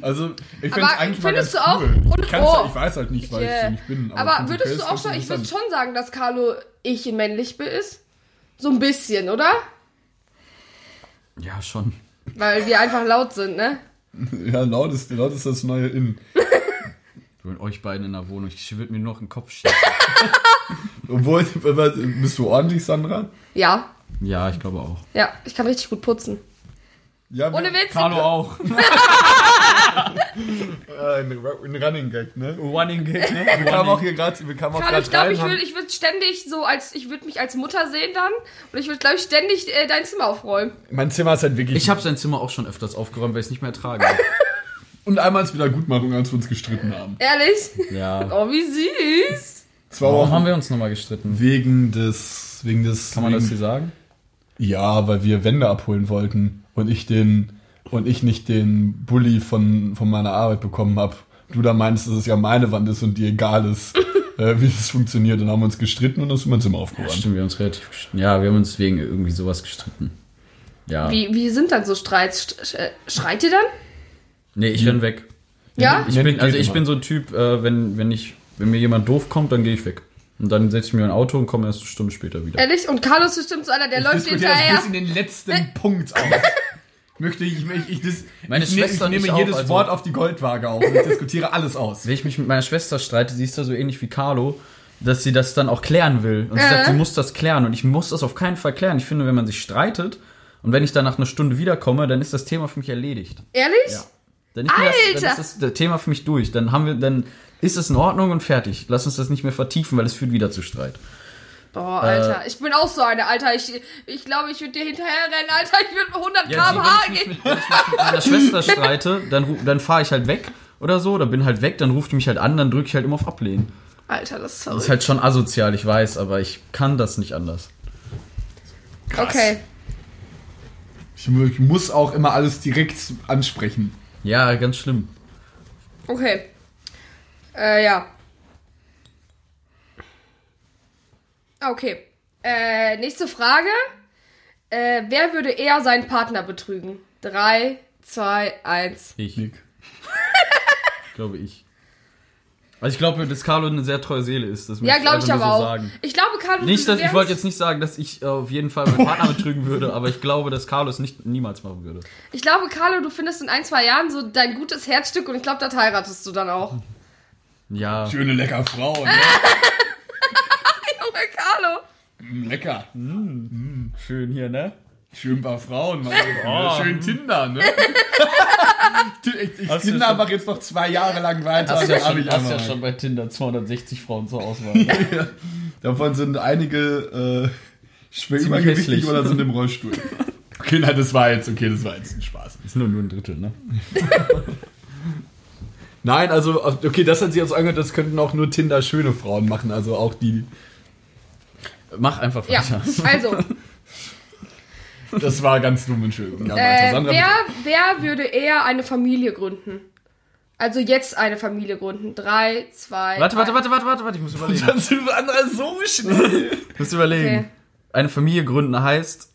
Also, ich Aber finde es eigentlich mal ganz du auch- cool. und- ich, oh. ich weiß halt nicht, weil Yeah. ich nicht bin. Aber prinzipiell würdest du auch schon, ich würde schon sagen, dass Carlo ich männlich bin ist? So ein bisschen, oder? Ja, schon. Weil wir einfach laut sind, ne? Ja, laut ist, laut ist das neue In. Mit euch beiden in der Wohnung. Ich würde mir nur noch den Kopf schießen. Obwohl, bist du ordentlich, Sandra? Ja. ja, ich glaube auch. Ja, ich kann richtig gut putzen. Ja, Ohne Witz. Carlo auch. Äh, ein, ein Running Gag, ne? Running Gag, ne? Wir kamen auch hier gerade, wir kamen auch Carlo, gerade ich glaube, ich würde ich würd ständig so als, ich würde mich als Mutter sehen dann und ich würde, glaube ich, ständig äh, dein Zimmer aufräumen. mein Zimmer ist halt wirklich. Ich habe sein Zimmer auch schon öfters aufgeräumt, weil ich es nicht mehr ertrage. und einmal ist Wiedergutmachung, als wir uns gestritten haben. Ehrlich? ja. Oh, wie süß. Zwei Warum Wochen haben wir uns nochmal gestritten? wegen des, wegen des. Kann man wegen, das hier sagen? Ja, weil wir Wände abholen wollten und ich den und ich nicht den Bulli von, von meiner Arbeit bekommen habe. Du da meinst, dass es ja meine Wand ist und dir egal ist, äh, wie das funktioniert. Dann haben wir uns gestritten und dann ist mein Zimmer Ja, aufgeräumt. stimmt, wir haben uns relativ gestritten. Ja, wir haben uns wegen irgendwie sowas gestritten. Ja. Wie, wie sind dann so Streits? St- äh, Schreit ihr dann? Nee, ich renn weg. Ja? Ich bin, also ich bin so ein Typ, äh, wenn, wenn ich, wenn mir jemand doof kommt, dann gehe ich weg. Und dann setze ich mir ein Auto und komme erst eine Stunde später wieder. Ehrlich? Und Carlos ist bestimmt so einer, der läuft diskutiere das hinterher. bis in den letzten Punkt aus. Möchte ich, ich, ich, das, Meine ich, ne- Schwester ich nehme ich auch, jedes also- Wort auf die Goldwaage auf und ich diskutiere alles aus. Wenn ich mich mit meiner Schwester streite, sie ist da so ähnlich wie Carlo, dass sie das dann auch klären will. Und sie sagt, sie muss das klären. Und ich muss das auf keinen Fall klären. Ich finde, wenn man sich streitet und wenn ich dann nach einer Stunde wiederkomme, dann ist das Thema für mich erledigt. Ehrlich? Ja. Dann ist, mir das, Alter! dann ist das Thema für mich durch. Dann haben wir, dann ist es in Ordnung und fertig. Lass uns das nicht mehr vertiefen, weil es führt wieder zu Streit. Boah, Alter, ich bin auch so eine, Alter. Ich glaube, ich, glaub, ich würde dir hinterher rennen, Alter. Ich würde 100 Ja, km/h gehen. mit, wenn ich mich mit meiner Schwester streite, dann, dann fahre ich halt weg oder so, dann bin halt weg, dann ruft die mich halt an, dann drücke ich halt immer auf Ablehnen. Alter, das ist Das ist halt schon asozial, ich weiß, aber ich kann das nicht anders. Okay. Ich, ich muss auch immer alles direkt ansprechen. Ja, ganz schlimm. Okay. Äh, ja. Okay. Äh, nächste Frage. Äh, wer würde eher seinen Partner betrügen? Drei, zwei, eins. Ich. Nick. Glaube ich. Also ich glaube, dass Carlo eine sehr treue Seele ist. Das Ja, glaube ich einfach aber so auch. Sagen. Ich glaube, Carlo, Nicht, dass, ich wollte jetzt nicht sagen, dass ich auf jeden Fall meinen Partner betrügen würde, aber ich glaube, dass Carlo es nicht, niemals machen würde. Ich glaube, Carlo, du findest in ein, zwei Jahren so dein gutes Herzstück und ich glaube, das heiratest du dann auch. Ja. Schöne lecker Frau. Ne? Junge Carlo. Mm, lecker. Schön hier, ne? Schön ein paar Frauen. Mann. Schön Tinder, ne? ich ich Hast Tinder einfach jetzt noch zwei Jahre lang weiter. Hast ja, schon, ich hast ja schon bei Tinder 260 Frauen zur Auswahl. Davon sind einige äh, schwergewichtig hässlich. oder sind im Rollstuhl. Okay, nein, das war jetzt, okay, das war jetzt ein Spaß. ist nur, nur ein Drittel, ne? Nein, also, okay, das hat sich jetzt angehört, das könnten auch nur Tinder schöne Frauen machen, also auch die. Mach einfach Ja, weiter. also, Das war ganz dumm und schön. Ja, äh, Sandra, wer, wer würde eher eine Familie gründen? Also jetzt eine Familie gründen. Drei, zwei. Warte, warte, warte, warte, warte, warte, ich muss überlegen. Dann sind wir andere so schnell. Ich muss überlegen. Okay. Eine Familie gründen heißt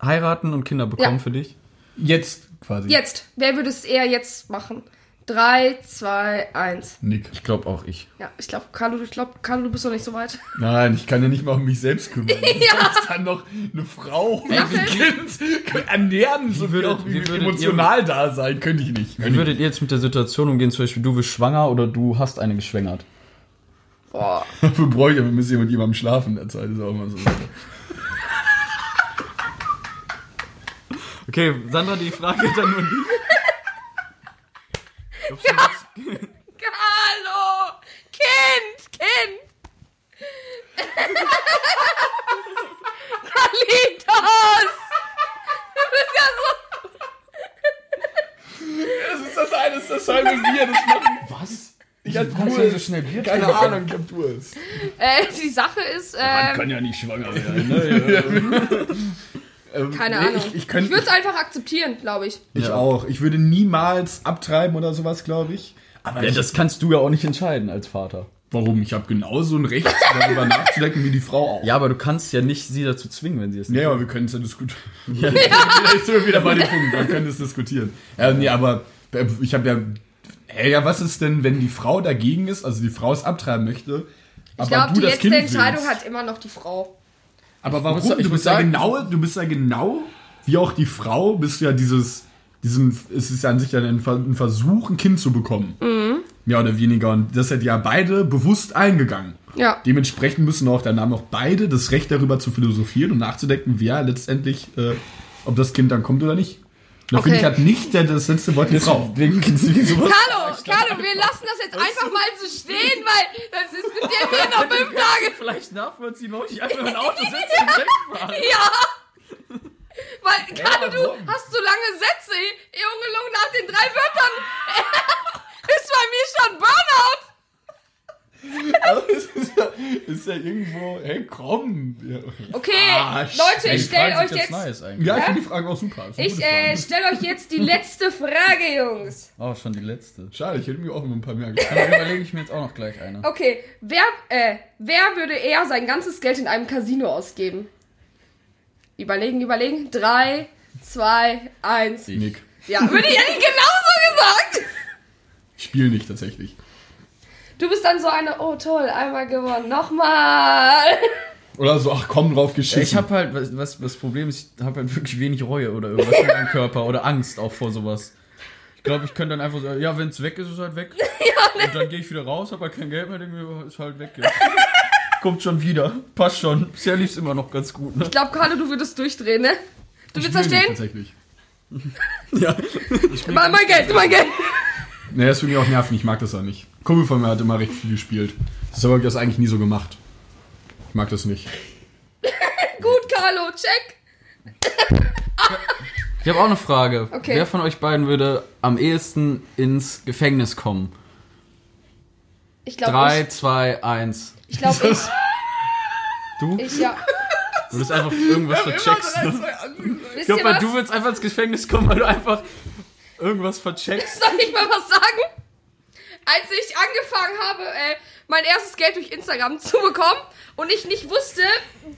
heiraten und Kinder bekommen Ja. für dich? Jetzt quasi. Jetzt. Wer würde es eher jetzt machen? Drei, zwei, eins. Nick. Ich glaube auch ich. Ja, ich glaube, Carlo, ich glaube, Carlo, du bist noch nicht so weit. Nein, ich kann ja nicht mal um mich selbst kümmern. ja. Ich kann doch eine Frau und ein Kind ernähren, so wie würdet- auch wie wie emotional da sein. Könnte ich nicht. Wie würdet ihr jetzt mit der Situation umgehen, zum Beispiel du bist schwanger oder du hast eine geschwängert? Boah. Dafür bräuchte ich aber ein bisschen mit jemandem schlafen in der Zeit. Ist auch immer so. Okay, Sandra, die Frage dann nur dich. Glaubst du, das- Carlo! Kind! Kind! Carlitos! Du bist ja so... Das ist das eine, das ist das halbe Bier. Das machen. Was? Ich hab Durst. schnell Bier Keine Ahnung, ich hab Durst. Äh, die Sache ist, ähm, Kann ja nicht schwanger werden. Ne? Ähm, keine nee, Ahnung. Ich, ich, Ich würde es einfach akzeptieren, glaube ich. ich Ja. auch. Ich würde niemals abtreiben oder sowas, glaube ich. Aber Ja, ich, das kannst du ja auch nicht entscheiden als Vater. warum? Ich habe genauso ein Recht, darüber nachzudenken wie die Frau auch. Ja, aber du kannst ja nicht sie dazu zwingen, wenn sie es nicht Ja, aber wir können es ja diskutieren. Ja. Jetzt sind wir wieder bei dem Punkt, man könnte es diskutieren. Ja, nee, aber äh, ich habe ja. Hey, ja, was ist denn, wenn die Frau dagegen ist, also die Frau es abtreiben möchte, aber Ich glaube, die letzte Kind Entscheidung willst? hat immer noch die Frau. Aber warum? ich du bist ja sagen- genau, du bist ja genau wie auch die Frau, bist ja dieses, diesen, es ist ja an sich ja ein, ein Versuch, ein Kind zu bekommen. Mhm. Mehr oder weniger. Und das seid ja beide bewusst eingegangen. Ja. Dementsprechend müssen auch dann haben auch beide das Recht darüber zu philosophieren und nachzudenken, wer letztendlich, äh, ob das Kind dann kommt oder nicht. Da Okay. finde ich, hat nicht der, das letzte Wort. Wegen sowas. Carlo, Carlo, wir lassen das jetzt einfach mal so stehen, weil das diskutieren wir noch fünf Tage. Vielleicht nachvollziehen, warum ich einfach in ein Auto sitze und wegfahre. Ja. Weil, Carlo, du hast so lange Sätze. Junge, nach den drei Wörtern ist bei mir schon Burnout. Aber es ist ja, ist ja irgendwo, hey komm. Ja, Okay, Ah, Leute, ich stelle euch jetzt... nice eigentlich. ja ich finde die Frage auch super. Ich äh, stelle euch jetzt die letzte Frage, Jungs. Oh, schon die letzte. Schade, ich hätte mir auch immer ein paar mehr Dann überlege ich mir jetzt auch noch gleich eine. Okay, wer, äh, wer würde eher sein ganzes Geld in einem Casino ausgeben? Überlegen, überlegen. Drei, zwei, eins. Nick. Ja, würde ich eigentlich genauso gesagt. Ich spiele nicht tatsächlich. Du bist dann so eine, oh toll, einmal gewonnen, nochmal. Oder so, ach komm drauf geschissen. Ich habe halt, was, was das Problem ist, ich habe halt wirklich wenig Reue oder irgendwas in meinem Körper oder Angst auch vor sowas. Ich glaube, ich könnte dann einfach sagen, ja, wenn es weg ist, ist es halt weg. Und dann gehe ich wieder raus, habe halt kein Geld mehr, denke mir, oh, ist halt weg jetzt. Kommt schon wieder. Passt schon. Bisher lief es immer noch ganz gut, ne? Ich glaube, Carlo, du würdest durchdrehen, ne? Du Ich willst da stehen? Tatsächlich. Ja. Mal mein Geld, mein Geld. Nee, das finde ich auch nervig, ich mag das auch nicht. Kumpel von mir hat immer recht viel gespielt. Das ist aber das eigentlich nie so gemacht. Ich mag das nicht. Gut, Carlo, check. Ich habe auch eine Frage. Okay. Wer von euch beiden würde am ehesten ins Gefängnis kommen? Ich glaube, Drei, ich, zwei, eins. ich glaube, ich, Du? ich, ja. Du würdest einfach irgendwas vercheckst. Ich glaube, du würdest einfach ins Gefängnis kommen, weil du einfach irgendwas vercheckst. Soll ich mal was sagen? Als ich angefangen habe, äh, mein erstes Geld durch Instagram zu bekommen und ich nicht wusste,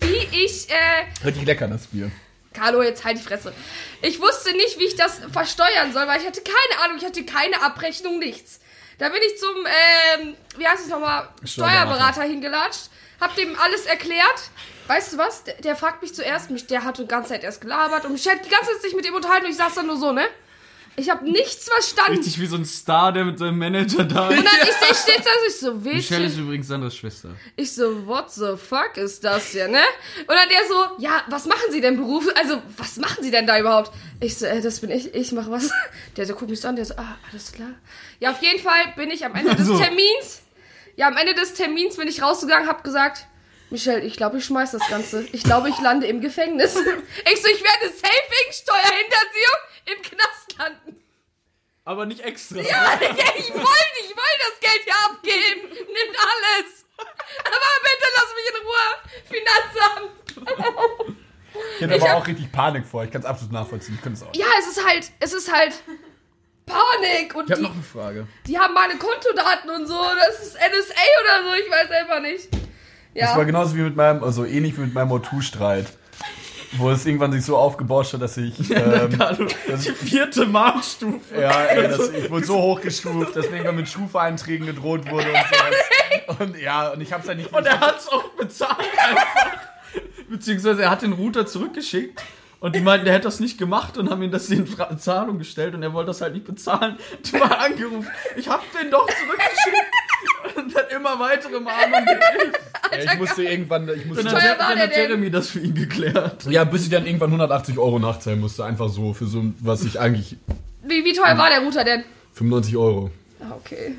wie ich, äh, Richtig lecker, das Bier. Carlo, jetzt halt die Fresse. Ich wusste nicht, wie ich das versteuern soll, weil ich hatte keine Ahnung, ich hatte keine Abrechnung, nichts. Da bin ich zum, ähm, wie heißt es nochmal, Steuerberater hingelatscht, hab dem alles erklärt. Weißt du was? Der, der fragt mich zuerst, mich, der hat die ganze Zeit erst gelabert und ich hätte die ganze Zeit sich mit ihm unterhalten und ich saß dann nur so, ne? Ich habe nichts verstanden. Richtig wie so ein Star, der mit seinem Manager da Und ist. dann ich, ich stehe da so, ich so, Michelle ist übrigens Sandras Schwester. Ich so, what the fuck ist das hier, ne? Und dann der so, ja, was machen Sie denn Beruf? Also, was machen Sie denn da überhaupt? Ich so, äh, das bin ich, ich mach was. Der so, guckt mich so an, der so, ah, alles klar. Ja, auf jeden Fall bin ich am Ende des So. Termins, ja, am Ende des Termins bin ich rausgegangen, hab gesagt, Michelle, ich glaube, ich schmeiß das Ganze. Ich glaube, ich lande im Gefängnis. Ich so, ich werde safe wegen Steuerhinterziehung im Knast landen. Aber nicht extra. Ja, ich wollte, ich wollte das Geld hier abgeben. Nimmt alles. Aber bitte lass mich in Ruhe. Finanzamt. Ich hätte Ich aber hab- auch richtig Panik vor. Ich kann es absolut nachvollziehen. Ich könnte es auch. Ja, es ist halt, es ist halt Panik. Und Ich habe noch eine Frage. die haben meine Kontodaten und so. Das ist NSA oder so. Ich weiß selber nicht. Das war Ja. genauso wie mit meinem, also ähnlich wie mit meinem O2-Streit. Wo es irgendwann sich so aufgebauscht hat, dass ich. Ähm, die vierte Marktstufe. ja, ey, das, ich wurde so hochgestuft, dass mir irgendwann mit Schufa-Einträgen gedroht wurde und sowas. Und ja, und ich hab's ja nicht. Und er hat's auch bezahlt einfach. Beziehungsweise er hat den Router zurückgeschickt und die meinten, er hätte das nicht gemacht und haben ihm das in Zahlung gestellt und er wollte das halt nicht bezahlen. Du mal angerufen, ich hab den doch zurückgeschickt. Und hat immer weitere Mahnungen gekriegt. ja, ich musste irgendwann. Ich Und musste, dann, teuer hat- war dann der hat denn? Jeremy das für ihn geklärt. ja, bis ich dann irgendwann 180 Euro nachzahlen musste. Einfach so, für so, was ich eigentlich. Wie, wie teuer war der Router denn? 95 Euro. Ah, okay.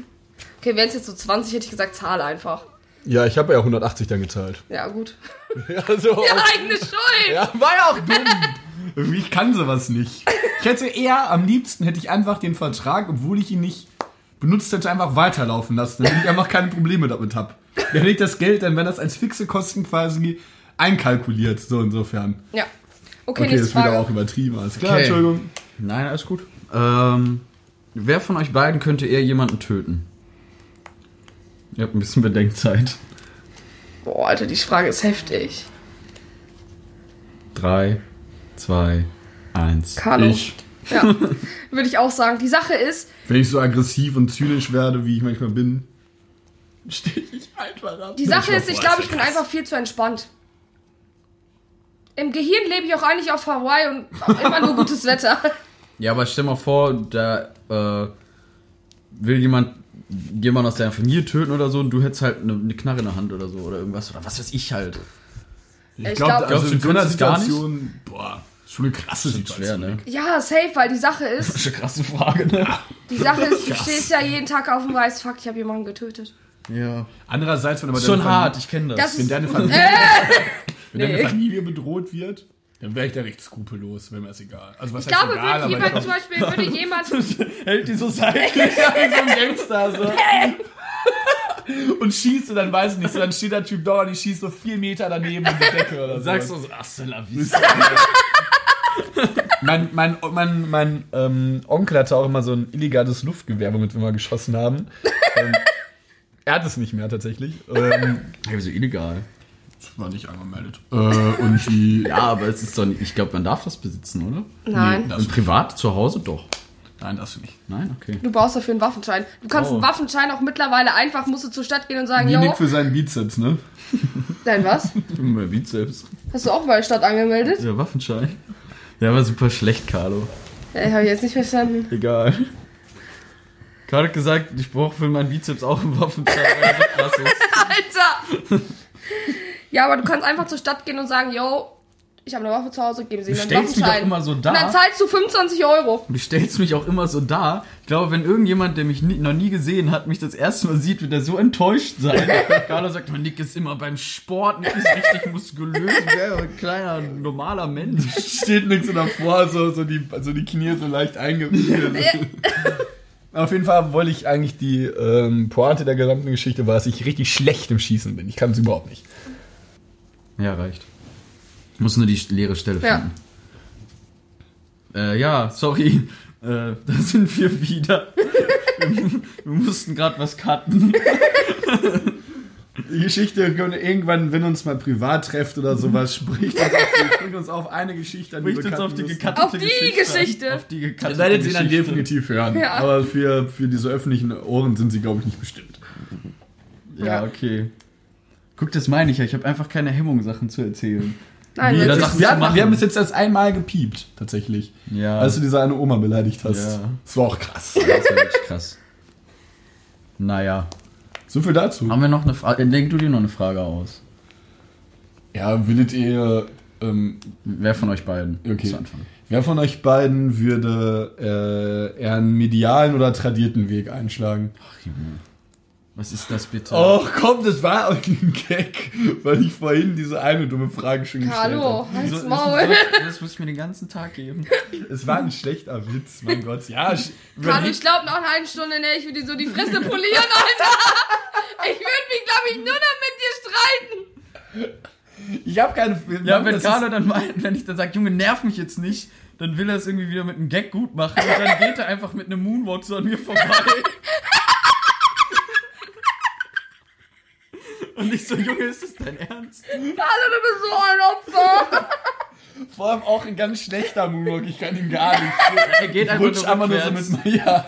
Okay, wären es jetzt so 20, hätte ich gesagt, zahle einfach. Ja, ich habe ja 180 dann gezahlt. Ja, gut. Ja, so. Ja, eigene Schuld. Ja, war ja auch dumm. Ich kann sowas nicht. Ich hätte eher, am liebsten hätte ich einfach den Vertrag, obwohl ich ihn nicht benutzt hätte, einfach weiterlaufen lassen, damit ich einfach keine Probleme damit habe. Hätte ich das Geld, dann wäre das als fixe Kosten quasi einkalkuliert, so insofern. Ja. Okay, Okay, das ist wieder auch übertrieben. Alles klar, Okay. Entschuldigung. Nein, alles gut. Ähm, wer von euch beiden könnte eher jemanden töten? Ihr habt ein bisschen Bedenkzeit. Boah, Alter, die Frage ist heftig. Drei, zwei, eins. Carlo. Ich, Ja. Würde ich auch sagen. Die Sache ist, wenn ich so aggressiv und zynisch werde, wie ich manchmal bin, stehe ich einfach ab. die Sache ist, ich glaube, ich bin krass. einfach viel zu entspannt. Im Gehirn lebe ich auch eigentlich auf Hawaii und immer nur gutes Wetter. Ja, aber stell mal vor, da äh, will jemand jemand aus deiner Familie töten oder so und du hättest halt eine, eine Knarre in der Hand oder so oder irgendwas oder was weiß ich halt. Ich Ich glaube, glaub- also Glaubst du, in so einer? Situation, boah, schon eine krasse Situation. Schwer, ne? Ja, safe, weil die Sache ist, Das ist eine krasse Frage, ne? die Sache ist, du stehst ja jeden Tag auf dem Weiß, fuck, ich habe jemanden getötet. Ja. Andererseits, wenn aber Schon deine hart, Familie- ich kenne das. Das Wenn deine Familie, wenn Nee. deine Familie bedroht wird, dann wäre ich da recht skrupellos, wäre mir das egal. Also was ich heißt glaube, egal, würde jemand zum Beispiel, würde jemand, Hält die so seitlich. wie so ein Gangster so. und schießt und dann weiß ich nicht, so dann steht der Typ da und ich schieße so vier Meter daneben in die Decke oder so. Sagst du so, ach, c'est la vie. Mein, mein, mein, mein ähm, Onkel hatte auch immer so ein illegales Luftgewehr, womit wir mal geschossen haben. ähm, er hat es nicht mehr tatsächlich. Ähm, Hey, wieso illegal? war nicht angemeldet. Äh, und die. Ja, aber es ist doch nicht, ich glaube, man darf das besitzen, oder? nein. Und privat zu Hause doch. nein, das nicht. Nein, okay. Du brauchst dafür einen Waffenschein. Du kannst Oh. einen Waffenschein auch mittlerweile einfach, musst du zur Stadt gehen und sagen, Nick für seinen Bizeps, ne? nein, was? Mein Bizeps. Hast du auch bei der Stadt angemeldet? Der Waffenschein. Der war super schlecht, Carlo. Ja, habe ich jetzt nicht verstanden. Egal. Carlo hat gesagt, ich brauche für meinen Bizeps auch einen Waffenschein, weil er so krass ist. Alter! ja, aber du kannst einfach zur Stadt gehen und sagen, yo, ich habe eine Waffe zu Hause, geben Sie Du mir einen stellst mich auch immer so da. Und dann zahlst du 25 Euro. Du stellst mich auch immer so dar. Ich glaube, wenn irgendjemand, der mich nie, noch nie gesehen hat, mich das erste Mal sieht, wird er so enttäuscht sein. Carlo sagt, man, Nick ist immer beim Sport, Nick ist richtig muskulös, wäre ein kleiner, normaler Mensch. Steht nichts so davor, so, so, die, so die Knie so leicht eingewickelt. Auf jeden Fall wollte ich eigentlich die ähm, Pointe der gesamten Geschichte war, dass ich richtig schlecht im Schießen bin. Ich kann es überhaupt nicht. Ja, reicht. Ich muss nur die leere Stelle Ja. finden. Äh, ja, sorry. Äh, da sind wir wieder. wir, wir mussten gerade was cutten. Die Geschichte irgendwann, wenn uns mal privat trefft oder sowas, spricht uns auf, spricht uns auf eine Geschichte an die Spricht uns auf die gekattete Auf die Geschichte. Geschichte. Auf die Ihr gekattete werdet sie dann Geschichte. definitiv hören. Ja. Aber für, für diese öffentlichen Ohren sind sie, glaube ich, nicht bestimmt. Ja, Ja. okay. Guck, das meine ich ja. Ich habe einfach keine Hemmung, Sachen zu erzählen. Nein, Wie, wirklich. das Sachen wir, machen. wir haben es jetzt erst einmal gepiept, tatsächlich. Ja. Als du diese eine Oma beleidigt hast. Ja. Das war auch krass. Das ja wirklich krass. Naja. So viel dazu. Haben wir noch eine Frage? Denk du dir noch eine Frage aus. Ja, würdet ihr. Ähm, Wer von euch beiden? Okay. Zu Anfang. wer von euch beiden würde äh, eher einen medialen oder tradierten Weg einschlagen? Ach, Junge. Was ist das bitte? Och komm, das war ein Gag, weil ich vorhin diese eine dumme Frage schon gestellt Hallo, habe. halt's Wieso- Maul. Das, das muss ich mir den ganzen Tag geben. Es war ein schlechter Witz, mein Gott. Ja, ich, Carlo, ich glaube, nach einer halben Stunde, ne, ich würde dir so die Fresse polieren, Alter. Ich würde mich, glaube ich, nur noch mit dir streiten. ich habe keine. Ja, wenn Carlo dann meint, wenn ich dann sage, Junge, nerv mich jetzt nicht, dann will er es irgendwie wieder mit einem Gag gut machen und dann geht er einfach mit einem Moonwalk so an mir vorbei. Und ich so, Junge, ist das dein Ernst? Carlo, du bist so ein Opfer. vor allem auch ein ganz schlechter Moonwalk. Ich kann ihn gar nicht. Er geht Ich einfach rutsch nur einfach nur so mit ja,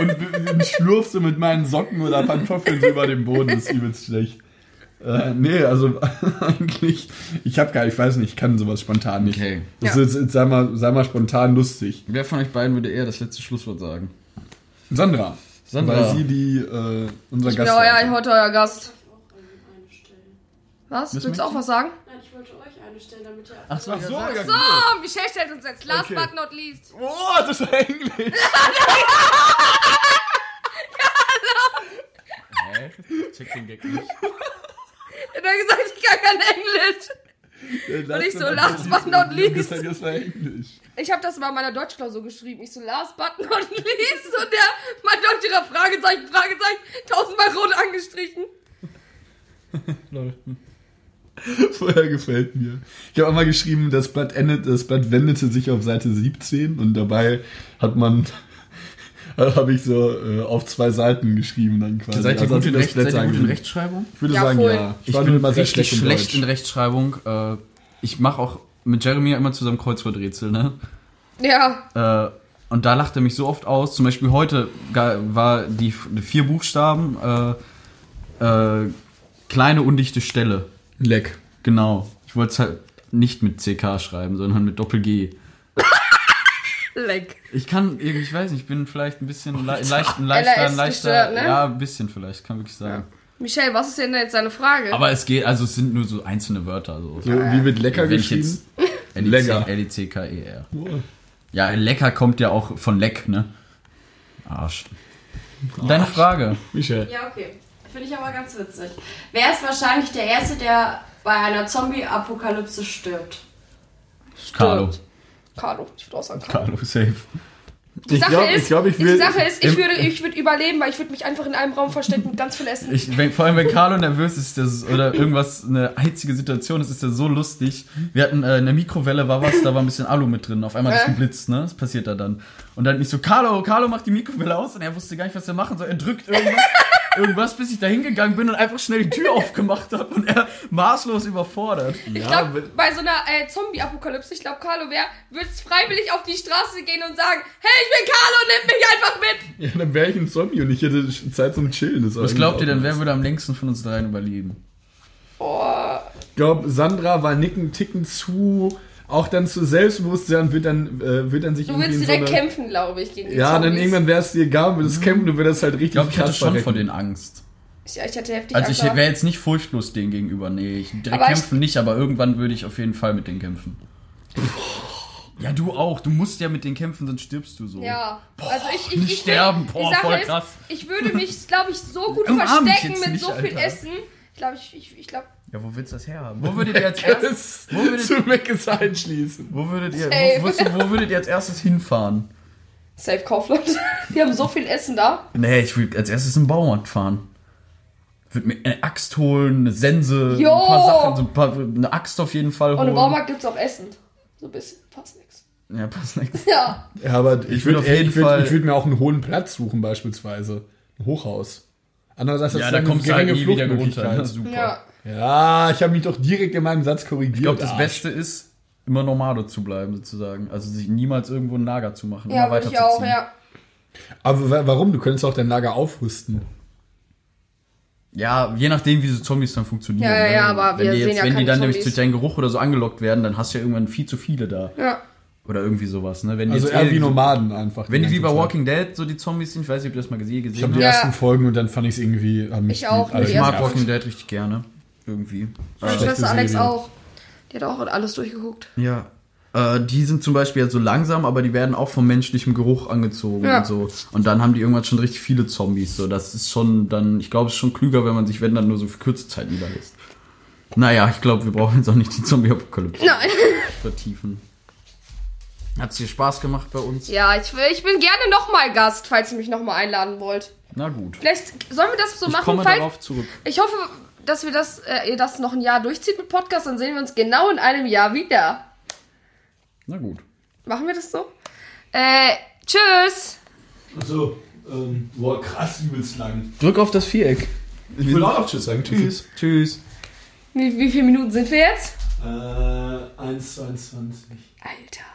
und, und schlurf so mit meinen Socken oder Pantoffeln so über den Boden. Das ist übelst schlecht. Äh, nee, also eigentlich, ich habe gar ich weiß nicht, ich kann sowas spontan nicht. Okay. Das Ja. ist jetzt, sei mal, sei mal spontan lustig. Wer von euch beiden würde eher das letzte Schlusswort sagen? Sandra. Sandra. Weil sie die, äh, unser Ich bin Gast euer, war. heute euer Gast. Was? Was Willst du auch was sagen? Nein, ich wollte euch eine stellen, damit ihr. Ach so, Ach so, ja, So, Michelle stellt uns jetzt last Okay. but not least. Oh, das war Englisch. Hä? Check den Gag nicht. Er hat gesagt, ich kann kein Englisch. Und ich so, last but not least. Das war Englisch. Ich habe das mal in meiner Deutschklausur geschrieben. Ich so, last but not least. Und der, mein Deutscherer Fragezeichen, Fragezeichen, tausendmal rot angestrichen. Vorher gefällt mir. Ich habe einmal geschrieben, das Blatt, endet, das Blatt wendete sich auf Seite 17 und dabei hat man, habe ich so äh, auf zwei Seiten geschrieben dann quasi. Seid ihr Also gut, in, Recht, seid ihr gut in. Rechtschreibung? Ich würde Ja, sagen, voll. ja. Ich war bin immer sehr schlecht, schlecht, in in Deutsch. Rechtschreibung. Äh, ich mache auch mit Jeremy ja immer zusammen Kreuzworträtsel, ne? Ja. Äh, und da lacht er mich so oft aus. Zum Beispiel heute war die, die vier Buchstaben äh, äh, kleine undichte Stelle. Leck. Genau. Ich wollte es halt nicht mit CK schreiben, sondern mit Doppel G. Leck. Ich kann, ich weiß nicht, ich bin vielleicht ein bisschen le leicht, ein leichter, ein leichter, gestört, ne? ja, ein bisschen vielleicht, kann wirklich sagen. Michelle, was ist denn jetzt deine Frage? Aber es geht, also es sind nur so einzelne Wörter. So. So, wie wird lecker Wenn ich geschrieben? Lecker. L-I-C-K-E-R. Ja, lecker kommt ja auch von leck, ne? Arsch. Deine Frage. Michel. Ja, okay. Finde ich aber ganz witzig. Wer ist wahrscheinlich der Erste, der bei einer Zombie-Apokalypse stirbt? Carlo. Carlo. Ich würde auch sagen Carlo. Carlo, safe. Die Ich Sache glaub- ist, ich glaub, ich die Sache ist, ich würde, ich würde überleben, weil ich würde mich einfach in einem Raum verstecken und ganz viel essen. Ich, wenn, vor allem, wenn Carlo nervös ist das, oder irgendwas, eine hitzige Situation ist, ist das so lustig. Wir hatten äh, in der Mikrowelle war was, da war ein bisschen Alu mit drin. Auf einmal hat es Äh? geblitzt, ne? Das passiert da dann. Und dann nicht so, Carlo, Carlo macht die Mikrowelle aus und er wusste gar nicht, was er machen soll. Er drückt irgendwas, irgendwas bis ich da hingegangen bin und einfach schnell die Tür aufgemacht habe und er maßlos überfordert. Ich glaube, bei so einer äh, Zombie-Apokalypse, ich glaube, Carlo wäre, würde freiwillig auf die Straße gehen und sagen, hey, ich bin Carlo, nimm mich einfach mit. Ja, dann wäre ich ein Zombie und ich hätte Zeit zum Chillen. Das Was glaubt ihr denn, wer würde am längsten von uns dreien überleben? Boah. Ich glaube, Sandra war nicken Ticken zu, auch dann zu Selbstbewusstsein wird dann, äh, wird dann sich Du irgendwie willst so direkt eine, kämpfen, glaube ich, gegen die Ja, dann Zombies. irgendwann wäre es dir egal, würdest kämpfen, du würdest halt richtig Ich glaube, ich hatte krass schon verrecken. vor denen Angst. Ich, ich hatte heftig Also ich wäre jetzt nicht furchtlos denen gegenüber. Nee, ich direkt Aber ich- kämpfen nicht, aber irgendwann würde ich auf jeden Fall mit denen kämpfen. Ja, du auch. Du musst ja mit den kämpfen, sonst stirbst du so. Ja, also ich, ich, nicht ich sterben. Boah, voll ist, krass. Ich würde mich, glaube ich, so gut Umarm verstecken jetzt mit nicht, so viel Alter. Essen. Ich glaube, ich, ich, ich glaube, Ja, wo willst du das herhaben? Wo würdet ihr als erstes, Das wo würdet, zu Meckes einschließen. wo würdet ihr, Safe. wo, wo, wo würdet ihr als erstes hinfahren? Safe Kaufland. Die haben so viel Essen da. Nee, ich würde als erstes im Baumarkt fahren. Würde mir eine Axt holen, eine Sense, Jo! ein paar Sachen, so ein paar, eine Axt auf jeden Fall Und holen. im Baumarkt gibt es auch Essen. So ein bisschen, fast nichts. Ja, passt nichts. Ja. Ja, aber ich, Ich würde würd auf jeden ich würd, Fall- ich würd mir auch einen hohen Platz suchen, beispielsweise. Ein Hochhaus. Andererseits Ja, da eine kommst du halt nie wieder runter. Ne? Super. Ja. Ja, ich habe mich doch direkt in meinem Satz korrigiert. Ich glaube, das Arsch. Beste ist, immer Nomade zu bleiben, sozusagen. Also sich niemals irgendwo ein Lager zu machen. Ja, immer würde ich auch, ja. Aber wa- warum? Du könntest auch dein Lager aufrüsten. Ja, je nachdem, wie so Zombies dann funktionieren. Ja, ja, ne? ja, aber wenn wir die sehen jetzt, ja Wenn die dann nämlich Zombies. durch deinen Geruch oder so angelockt werden, dann hast du ja irgendwann viel zu viele da. Ja. Oder irgendwie sowas, ne? Wenn die Also jetzt eher eh wie Nomaden einfach. Wenn die wie bei Zeit. Walking Dead so die Zombies sind, ich weiß nicht, ob ihr das mal gesehen, Ich gesehen habe die Ja. ersten Folgen und dann fand ich es irgendwie. Ich auch, Ich mag. Walking Dead richtig gerne. Irgendwie. Meine Schlechte Schwester Alex auch. Die hat auch alles durchgeguckt. Ja. Äh, die sind zum Beispiel halt so langsam, aber die werden auch vom menschlichen Geruch angezogen Ja. und so. Und dann haben die irgendwann schon richtig viele Zombies. So, das ist schon dann, ich glaube, es ist schon klüger, wenn man sich, wenn dann nur so für kurze Zeit niederlässt. Naja, ich glaube, wir brauchen jetzt auch nicht die Zombie-Apokalypse Nein. vertiefen. Hat's dir Spaß gemacht bei uns? Ja, ich, will- ich bin gerne nochmal Gast, falls ihr mich nochmal einladen wollt. Na gut. Vielleicht sollen wir das so Ich machen, komme falls, darauf zurück. Ich hoffe, dass wir das, äh, ihr das noch ein Jahr durchzieht mit Podcast, dann sehen wir uns genau in einem Jahr wieder. Na gut. Machen wir das so? Äh, tschüss. Achso, ähm, boah, krass, übelst lang. Drück auf das Viereck. Ich will auch noch Tschüss sagen. Tschüss. Tschüss. Wie, wie viele Minuten sind wir jetzt? Äh, 1,22. Alter.